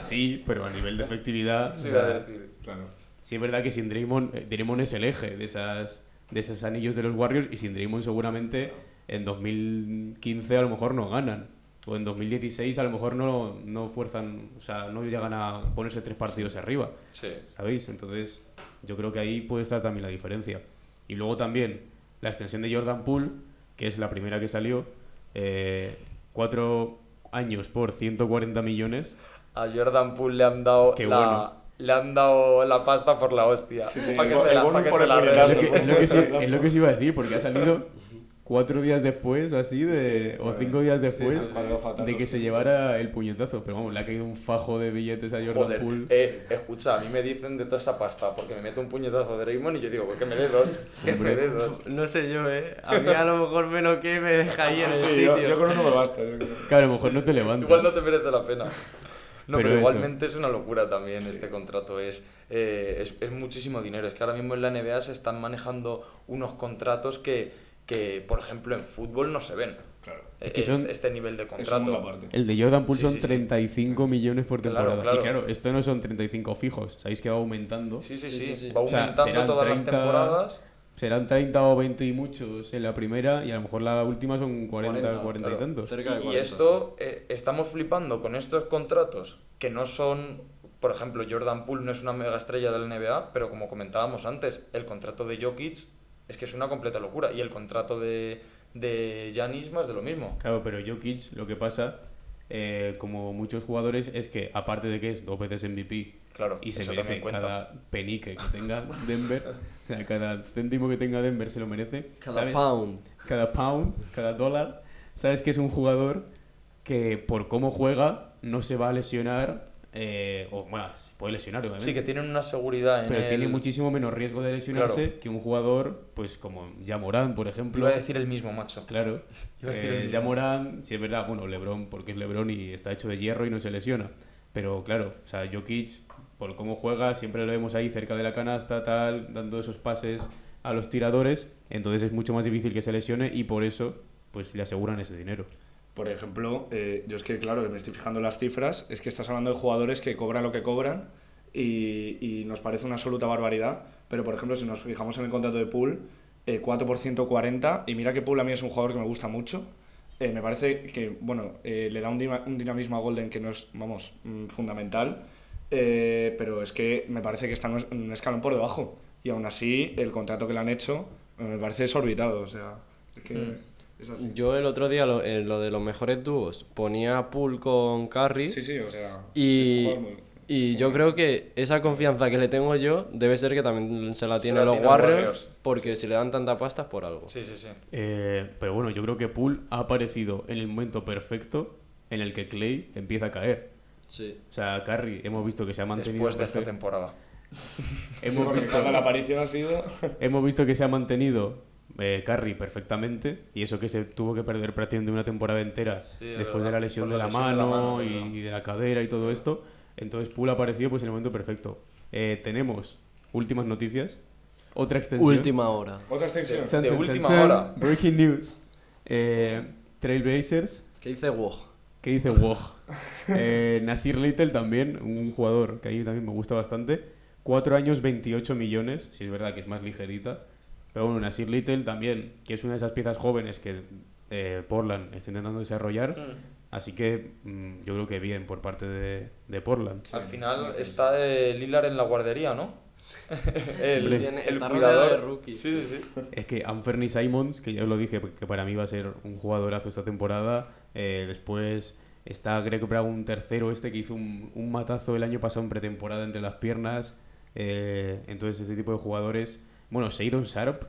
Sí, pero a nivel de efectividad... Sí, o a decir. Claro. Sí, es verdad que sin Draymond, eh, Draymond es el eje de, esas, de esos anillos de los Warriors y sin Draymond seguramente en 2015 a lo mejor no ganan. O en 2016 a lo mejor no, no fuerzan, o sea, no llegan a ponerse tres partidos arriba, Sí. ¿sabéis? Entonces yo creo que ahí puede estar también la diferencia. Y luego también la extensión de Jordan Poole, que es la primera que salió, eh, cuatro años por 140 millones. A Jordan Poole le han dado Qué la, bueno. Le han dado la pasta por la hostia. Sí, sí, para que el se la, que se el la. Es lo, regale. que, es lo que sí- <laughs> es lo que os iba a decir, porque ha salido cuatro días después o así, de, o cinco días después sí, sí, fatal de que se llevara el puñetazo. Pero vamos, le ha caído un fajo de billetes a Jordan Joder, Poole. eh, escucha, a mí me dicen de toda esa pasta porque me meto un puñetazo de Draymond y yo digo, pues que me dé dos, que me dé dos. No sé yo, ¿eh? A mí a lo mejor menos que me deja ahí en el Sí, sitio. yo, yo con uno me basta. yo creo. Que a lo mejor no te levantas. Igual no te merece la pena. No, Pero pero, eso. igualmente es una locura también este contrato. Es, eh, es, es muchísimo dinero. Es que ahora mismo en la NBA se están manejando unos contratos que, que por ejemplo, en fútbol no se ven. Claro. Que son- este, este nivel de Es contrato. El de Jordan Poole Sí, son sí, sí. 35 millones por Claro, temporada. claro. Y claro, esto no son 35 fijos. Sabéis que va aumentando. Sí, sí, Sí, sí. sí, sí. Va O sea, aumentando todas las 30 temporadas. Serán 30 o 20 y muchos en la primera y a lo mejor la última son 40, 40, 40, y tantos. Cerca de Y, y 40, esto, eh, estamos flipando con estos contratos que no son, por ejemplo, Jordan Poole no es una mega estrella del NBA, pero como comentábamos antes, el contrato de Jokic es que es una completa locura y el contrato de, de Giannis más de lo mismo. Claro, pero Jokic lo que pasa, eh, como muchos jugadores, es que aparte de que es dos veces MVP Claro, y se eso merece cada penique que tenga Denver, cada céntimo que tenga Denver se lo merece. Cada ¿sabes? pound. Cada pound, cada dólar. Sabes que es un jugador que por cómo juega no se va a lesionar, eh, o bueno, se puede lesionar obviamente. Sí, que tienen una seguridad en pero el... tiene muchísimo menos riesgo de lesionarse Claro. que un jugador, pues como Morán, por ejemplo. Iba a decir el mismo, macho. Claro. <laughs> Iba a decir el Eh, mismo. ya Morán, sí es verdad, bueno, Lebron, porque es Lebron y está hecho de hierro y no se lesiona. Pero claro, o sea, Jokic, por cómo juega, siempre lo vemos ahí cerca de la canasta, tal, dando esos pases a los tiradores. Entonces es mucho más difícil que se lesione y por eso, pues le aseguran ese dinero. Por ejemplo, eh, yo es que, claro, me estoy fijando en las cifras, es que estás hablando de jugadores que cobran lo que cobran y, y nos parece una absoluta barbaridad, pero por ejemplo, si nos fijamos en el contrato de Pool, eh, 4 por 140, y mira que Pool a mí es un jugador que me gusta mucho, eh, me parece que, bueno, eh, le da un, un dinamismo a Golden que no es, vamos, mm, fundamental, eh, pero es que me parece que está en un- escalón por debajo, y aún así el contrato que le han hecho eh, me parece desorbitado, o sea, es que Mm. es así. Yo el otro día, lo, en lo de los mejores dúos, ponía a Pool con Curry. Sí, sí, o sea. Y, es muy- y yo creo que esa confianza que le tengo yo debe ser que también se la Se tiene la los Warriors, porque si le dan tanta pasta es por algo. Sí, sí, sí. Eh, pero bueno, yo creo que Poole ha aparecido en el momento perfecto en el que Clay empieza a caer. Sí. O sea, Curry hemos visto que se ha mantenido... Después de esta perfe- temporada. <laughs> hemos, visto, cuando la aparición ha sido... <laughs> hemos visto que se ha mantenido eh, Curry perfectamente y eso que se tuvo que perder prácticamente una temporada entera Sí, después de la lesión de la la, lesión de la mano, y, de la cadera y todo esto. Entonces Poole ha aparecido pues en el momento perfecto. Eh, tenemos últimas noticias. Otra extensión. Última hora. Otra extensión. Chan, De chan, última hora. Breaking news. Eh, Trailblazers. ¿Qué dice Woj? ¿Qué dice Woj? <laughs> Eh, Nasir Little también, un jugador que ahí también me gusta bastante. 4 años, 28 millones. Si es verdad que es más ligerita. Pero bueno, Nasir Little también, que es una de esas piezas jóvenes que eh, Portland está intentando desarrollar. Así que mm, yo creo que bien por parte de, de Portland. Al final está eh, Lillard en la guardería, ¿no? <laughs> el, Sí, el cuidador. de rookies, Sí, sí, sí. Es que Anferny Simons, que ya os lo dije, que para mí va a ser un jugadorazo esta temporada. eh, después está Greg Brown tercero, este que hizo un, un matazo el año pasado en pretemporada entre las piernas. eh, entonces, este tipo de jugadores. Bueno, Shadon Sharp,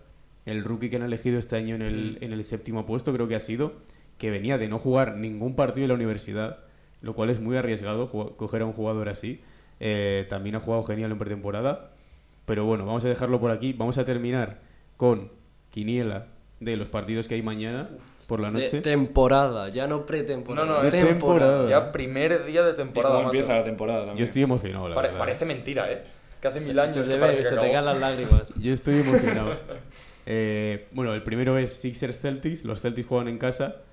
el rookie que han elegido este año en el, en el séptimo puesto, creo que ha sido, que venía de no jugar ningún partido en la universidad, lo cual es muy arriesgado coger a un jugador así. Eh, también ha jugado genial en pretemporada. Pero bueno, vamos a dejarlo por aquí. Vamos a terminar con Quiniela de los partidos que hay mañana por la De noche. temporada, ya no pretemporada. No, no, es temporada. Ya primer día de ¿Y temporada, macho. empieza la temporada también? Yo estoy emocionado, la Pare- verdad. parece mentira, ¿eh? Que hace mil años se que ve, se te caen las lágrimas. Yo estoy emocionado. <laughs> Eh, bueno, el primero es Sixers Celtics. Los Celtics juegan en casa.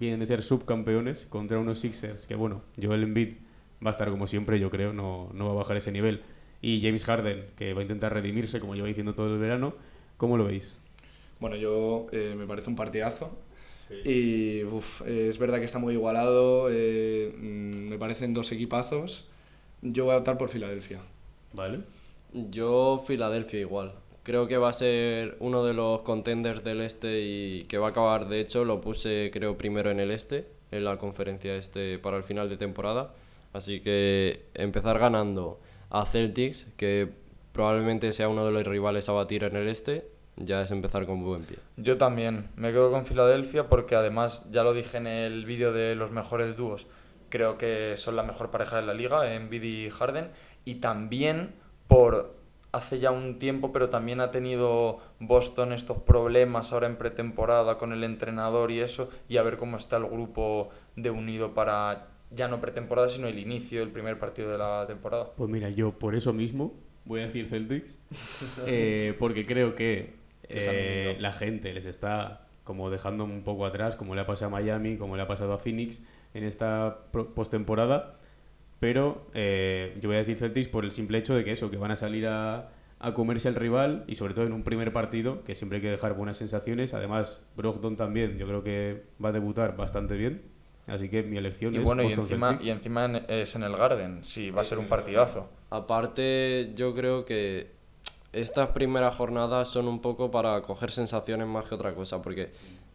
Vienen de ser subcampeones contra unos Sixers que, bueno, Joel Embiid va a estar como siempre, yo creo, no, no va a bajar ese nivel. Y James Harden, que va a intentar redimirse, como lleva diciendo todo el verano. ¿Cómo lo veis? Bueno, yo eh, me parece un partidazo. Y uf, eh, es verdad que está muy igualado. eh, me parecen dos equipazos. Yo voy a optar por Filadelfia. ¿Vale? Yo, Filadelfia igual. Creo que va a ser uno de los contenders del este y que va a acabar, de hecho, lo puse creo primero en el este, en la conferencia este para el final de temporada. Así que empezar ganando a Celtics, que probablemente sea uno de los rivales a batir en el este, ya es empezar con buen pie. Yo también. Me quedo con Filadelfia porque además, ya lo dije en el vídeo de los mejores dúos, creo que son la mejor pareja de la liga, Embiid y Harden. Y también por hace ya un tiempo, pero también ha tenido Boston estos problemas ahora en pretemporada con el entrenador y eso, y a ver cómo está el grupo de unido para ya no pretemporada, sino el inicio del primer partido de la temporada. Pues mira, yo por eso mismo voy a decir Celtics, <laughs> eh, porque creo que eh, la gente les está como dejando un poco atrás, como le ha pasado a Miami, como le ha pasado a Phoenix en esta pro- postemporada. Pero eh, yo voy a decir Celtics por el simple hecho de que eso, que van a salir a, a comerse al rival y sobre todo en un primer partido, que siempre hay que dejar buenas sensaciones. Además, Brogdon también, yo creo que va a debutar bastante bien. Así que mi elección Y es bueno, y encima, Celtics. y encima en- es en el Garden, sí, va a ser un partidazo. Aparte, yo creo que estas primeras jornadas son un poco para coger sensaciones más que otra cosa, porque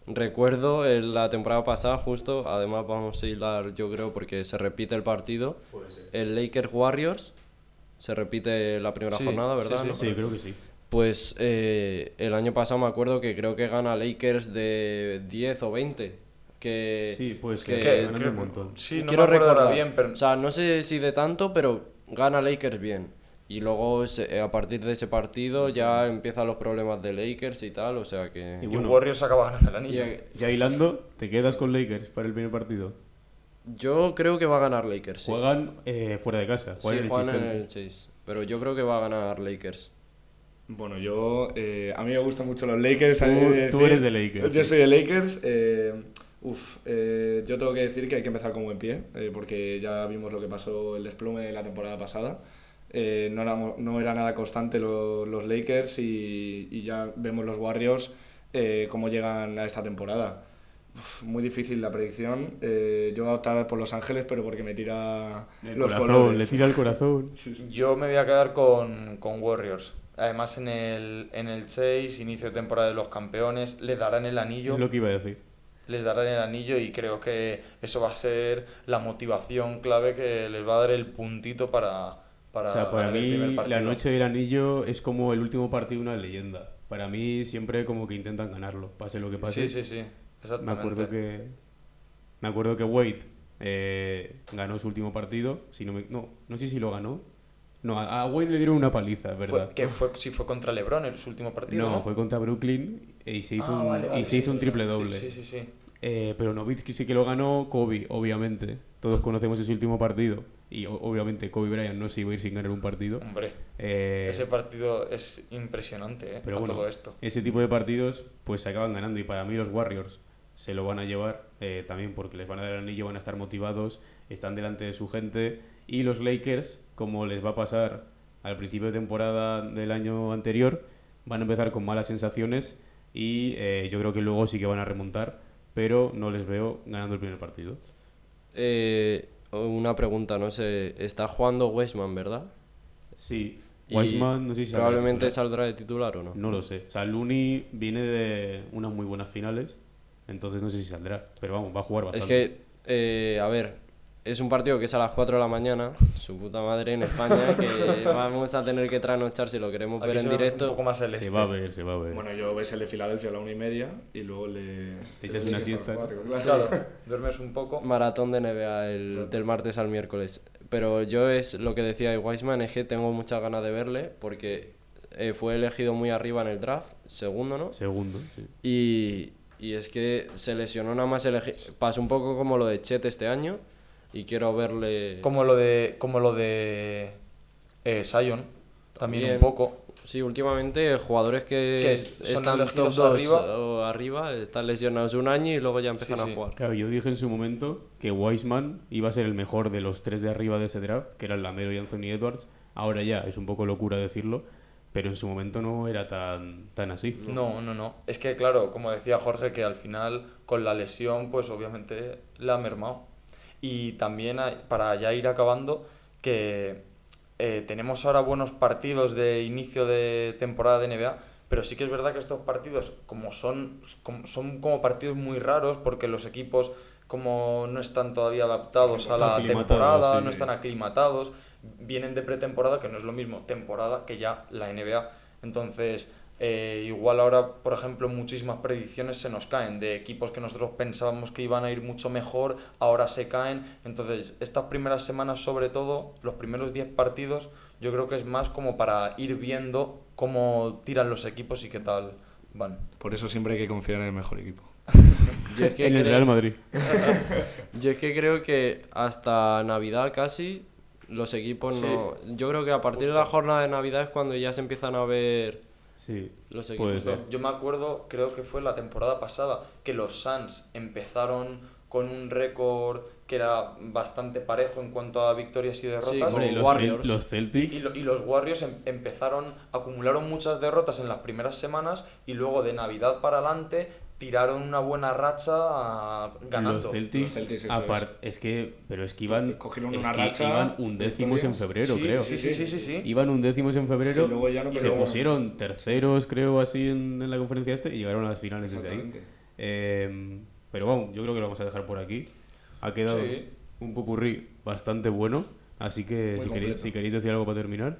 recuerdo en la temporada pasada, justo, además vamos a hilar, yo creo, porque se repite el partido, el Lakers Warriors, se repite la primera Sí, jornada, ¿verdad? sí. no? Sí, creo que sí. Pues eh, el año pasado me acuerdo que creo que gana Lakers de 10 o 20. Que, Sí, puede ser, que- que Que- ganan que- un montón. Sí, no quiero me acuerdo ahora recordar. bien, pero O sea, no sé si de tanto, pero gana Lakers bien. Y luego se- a partir de ese partido ya empiezan los problemas de Lakers y tal, o sea que... Y y bueno, Warriors acaba ganando el Y, anillo. eh, Ya hilando, ¿te quedas con Lakers para el primer partido? yo creo que va a ganar Lakers. Sí, Juegan eh, fuera de casa, Sí, juegan en el juegan en Chase el Chase. Pero yo creo que va a ganar Lakers. Bueno, yo. eh, a mí me gustan mucho los Lakers. Tú- tú eres de Lakers, Yo sí. soy de Lakers. eh, uf, eh, yo tengo que decir que hay que empezar con buen pie, eh, porque ya vimos lo que pasó el desplome de la temporada pasada. Eh, no, era, no era nada constante lo- los Lakers y, y ya vemos los Warriors eh, cómo llegan a esta temporada. Uf, muy difícil la predicción. eh, yo voy a optar por Los Ángeles, pero porque me tira El los corazón, colores. le tira el corazón. <laughs> Sí, sí. Yo me voy a quedar con, con Warriors. Además, en el, en el Chase, inicio de temporada de los campeones, les darán el anillo. Lo que iba a decir. Les darán el anillo y creo que eso va a ser la motivación clave que les va a dar el puntito para, para o sea, para ganar el primer mí la partido. noche del anillo es como el último partido de una leyenda. Para mí siempre como que intentan ganarlo, pase lo que pase. Sí, sí, sí. Me Exactamente. acuerdo que me acuerdo que Wade eh, ganó su último partido. Si no, me- no, no sé si lo ganó. No, a, a Wayne le dieron una paliza, es verdad. Que fue, sí, fue contra LeBron en su último partido. no, No, fue contra Brooklyn y se hizo Ah, un, vale, vale, y se sí, hizo un triple doble. Sí, sí, sí. Eh, pero Nowitzki sí que lo ganó Kobe, obviamente. Todos conocemos ese último partido. Y obviamente Kobe Bryant no se iba a ir sin ganar un partido. Hombre, Eh, ese partido es impresionante, ¿eh? pero a bueno, todo esto. ese tipo de partidos pues se acaban ganando. Y para mí los Warriors se lo van a llevar eh, también porque les van a dar el anillo, van a estar motivados, están delante de su gente. Y los Lakers, como les va a pasar al principio de temporada del año anterior, van a empezar con malas sensaciones y eh, yo creo que luego sí que van a remontar, pero no les veo ganando el primer partido. Eh, una pregunta, no sé, está jugando Weisman, ¿verdad? Sí, Y Wiseman no sé si saldrá Probablemente saldrá de titular o no. No lo sé. O sea, Looney viene de unas muy buenas finales, entonces no sé si saldrá. Pero vamos, va a jugar Es bastante. que, eh, a ver, es un partido que es a las 4 de la mañana, su puta madre en España, que <laughs> vamos a tener que trasnochar si lo queremos Aquí ver en ve un directo. poco más el se este. va a ver, se va a ver. Bueno, yo ves el de Filadelfia a la una y media y luego el de... Te echas una siesta. Cuatro, claro. <laughs> Duermes un poco. Maratón de NBA el, del martes al miércoles. Pero yo es lo que decía de Wiseman, es que tengo muchas ganas de verle porque eh, fue elegido muy arriba en el draft, segundo, ¿no? Segundo, sí. Y, y es que se lesionó nada más elegir. Pasó un poco como lo de Chet este año y quiero verle. Como lo de, como lo de eh, Sion, también, También. un poco. Sí, últimamente jugadores que, Que es- son están top 2 arriba. o arriba están lesionados un año y luego ya empiezan Sí, a jugar. Claro, yo dije en su momento que Wiseman iba a ser el mejor de los tres de arriba de ese draft, que eran Lamelo y Anthony Edwards. Ahora ya es un poco locura decirlo, pero en su momento no era tan, tan así. No, no, no. Es que, claro, como decía Jorge, que al final con la lesión, pues obviamente la ha mermado. Y también, para ya ir acabando, que eh, tenemos ahora buenos partidos de inicio de temporada de NBA, pero sí que es verdad que estos partidos, como son, como- son como partidos muy raros, porque los equipos como no están todavía adaptados a la temporada, sí. no están aclimatados, vienen de pretemporada, que no es lo mismo temporada que ya la NBA. Entonces, eh, igual ahora, por ejemplo, muchísimas predicciones se nos caen de equipos que nosotros pensábamos que iban a ir mucho mejor, ahora se caen. Entonces, estas primeras semanas, sobre todo, los primeros 10 partidos, yo creo que es más como para ir viendo cómo tiran los equipos y qué tal van. Por eso siempre hay que confiar en el mejor equipo. <laughs> Yo es que En el creo- Real Madrid. <laughs> Yo es que creo que hasta Navidad casi los equipos Sí, no. Yo creo que a partir de la jornada de Navidad es cuando ya se empiezan a ver Sí, los equipos. Yo me acuerdo, creo que fue la temporada pasada, que los Suns empezaron con un récord que era bastante parejo en cuanto a victorias y derrotas. como Hombre, y los, Warriors. Los Celtics. Y, lo- y los Warriors em- empezaron, acumularon muchas derrotas en las primeras semanas y luego de Navidad para adelante tiraron una buena racha ah, ganando. Los Celtics, Los Celtics, eso es. que, pero es que iban, Cogieron es una que racha iban undécimos en febrero, sí, creo. Sí, sí, sí, sí, sí. Iban undécimos en febrero Y luego ya no y se pusieron terceros, creo, así en, en la conferencia este y llegaron a las finales desde ahí. Exactamente. Eh, pero vamos, yo creo que lo vamos a dejar por aquí. Ha quedado Sí. un popurrí bastante bueno, así que si queréis, si queréis decir algo para terminar.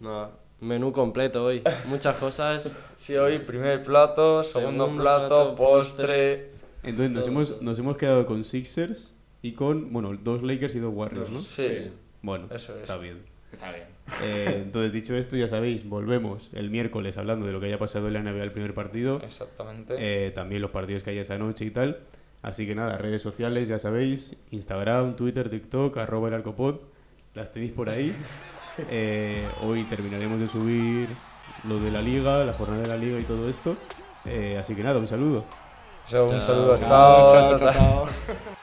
Nada, menú completo hoy. Muchas cosas. Sí, hoy primer plato, segundo, Segundo plato, plato, postre. Entonces nos hemos, nos hemos quedado con Sixers y con, bueno, dos Lakers y dos Warriors, ¿no? Sí. Sí. Bueno, Eso es. está bien. Está bien. Eh, entonces, dicho esto, ya sabéis, volvemos el miércoles hablando de lo que haya pasado en la NBA el primer partido, Exactamente. eh, también los partidos que haya esa noche y tal. Así que nada, redes sociales, ya sabéis, Instagram, Twitter, TikTok, arroba el arcopod, las tenéis por ahí. <laughs> Eh, hoy terminaremos de subir lo de la liga, la jornada de la liga y todo esto. Eh, así que nada, un saludo. So, un Chao. saludo. Chao, chao, chao. chao. chao.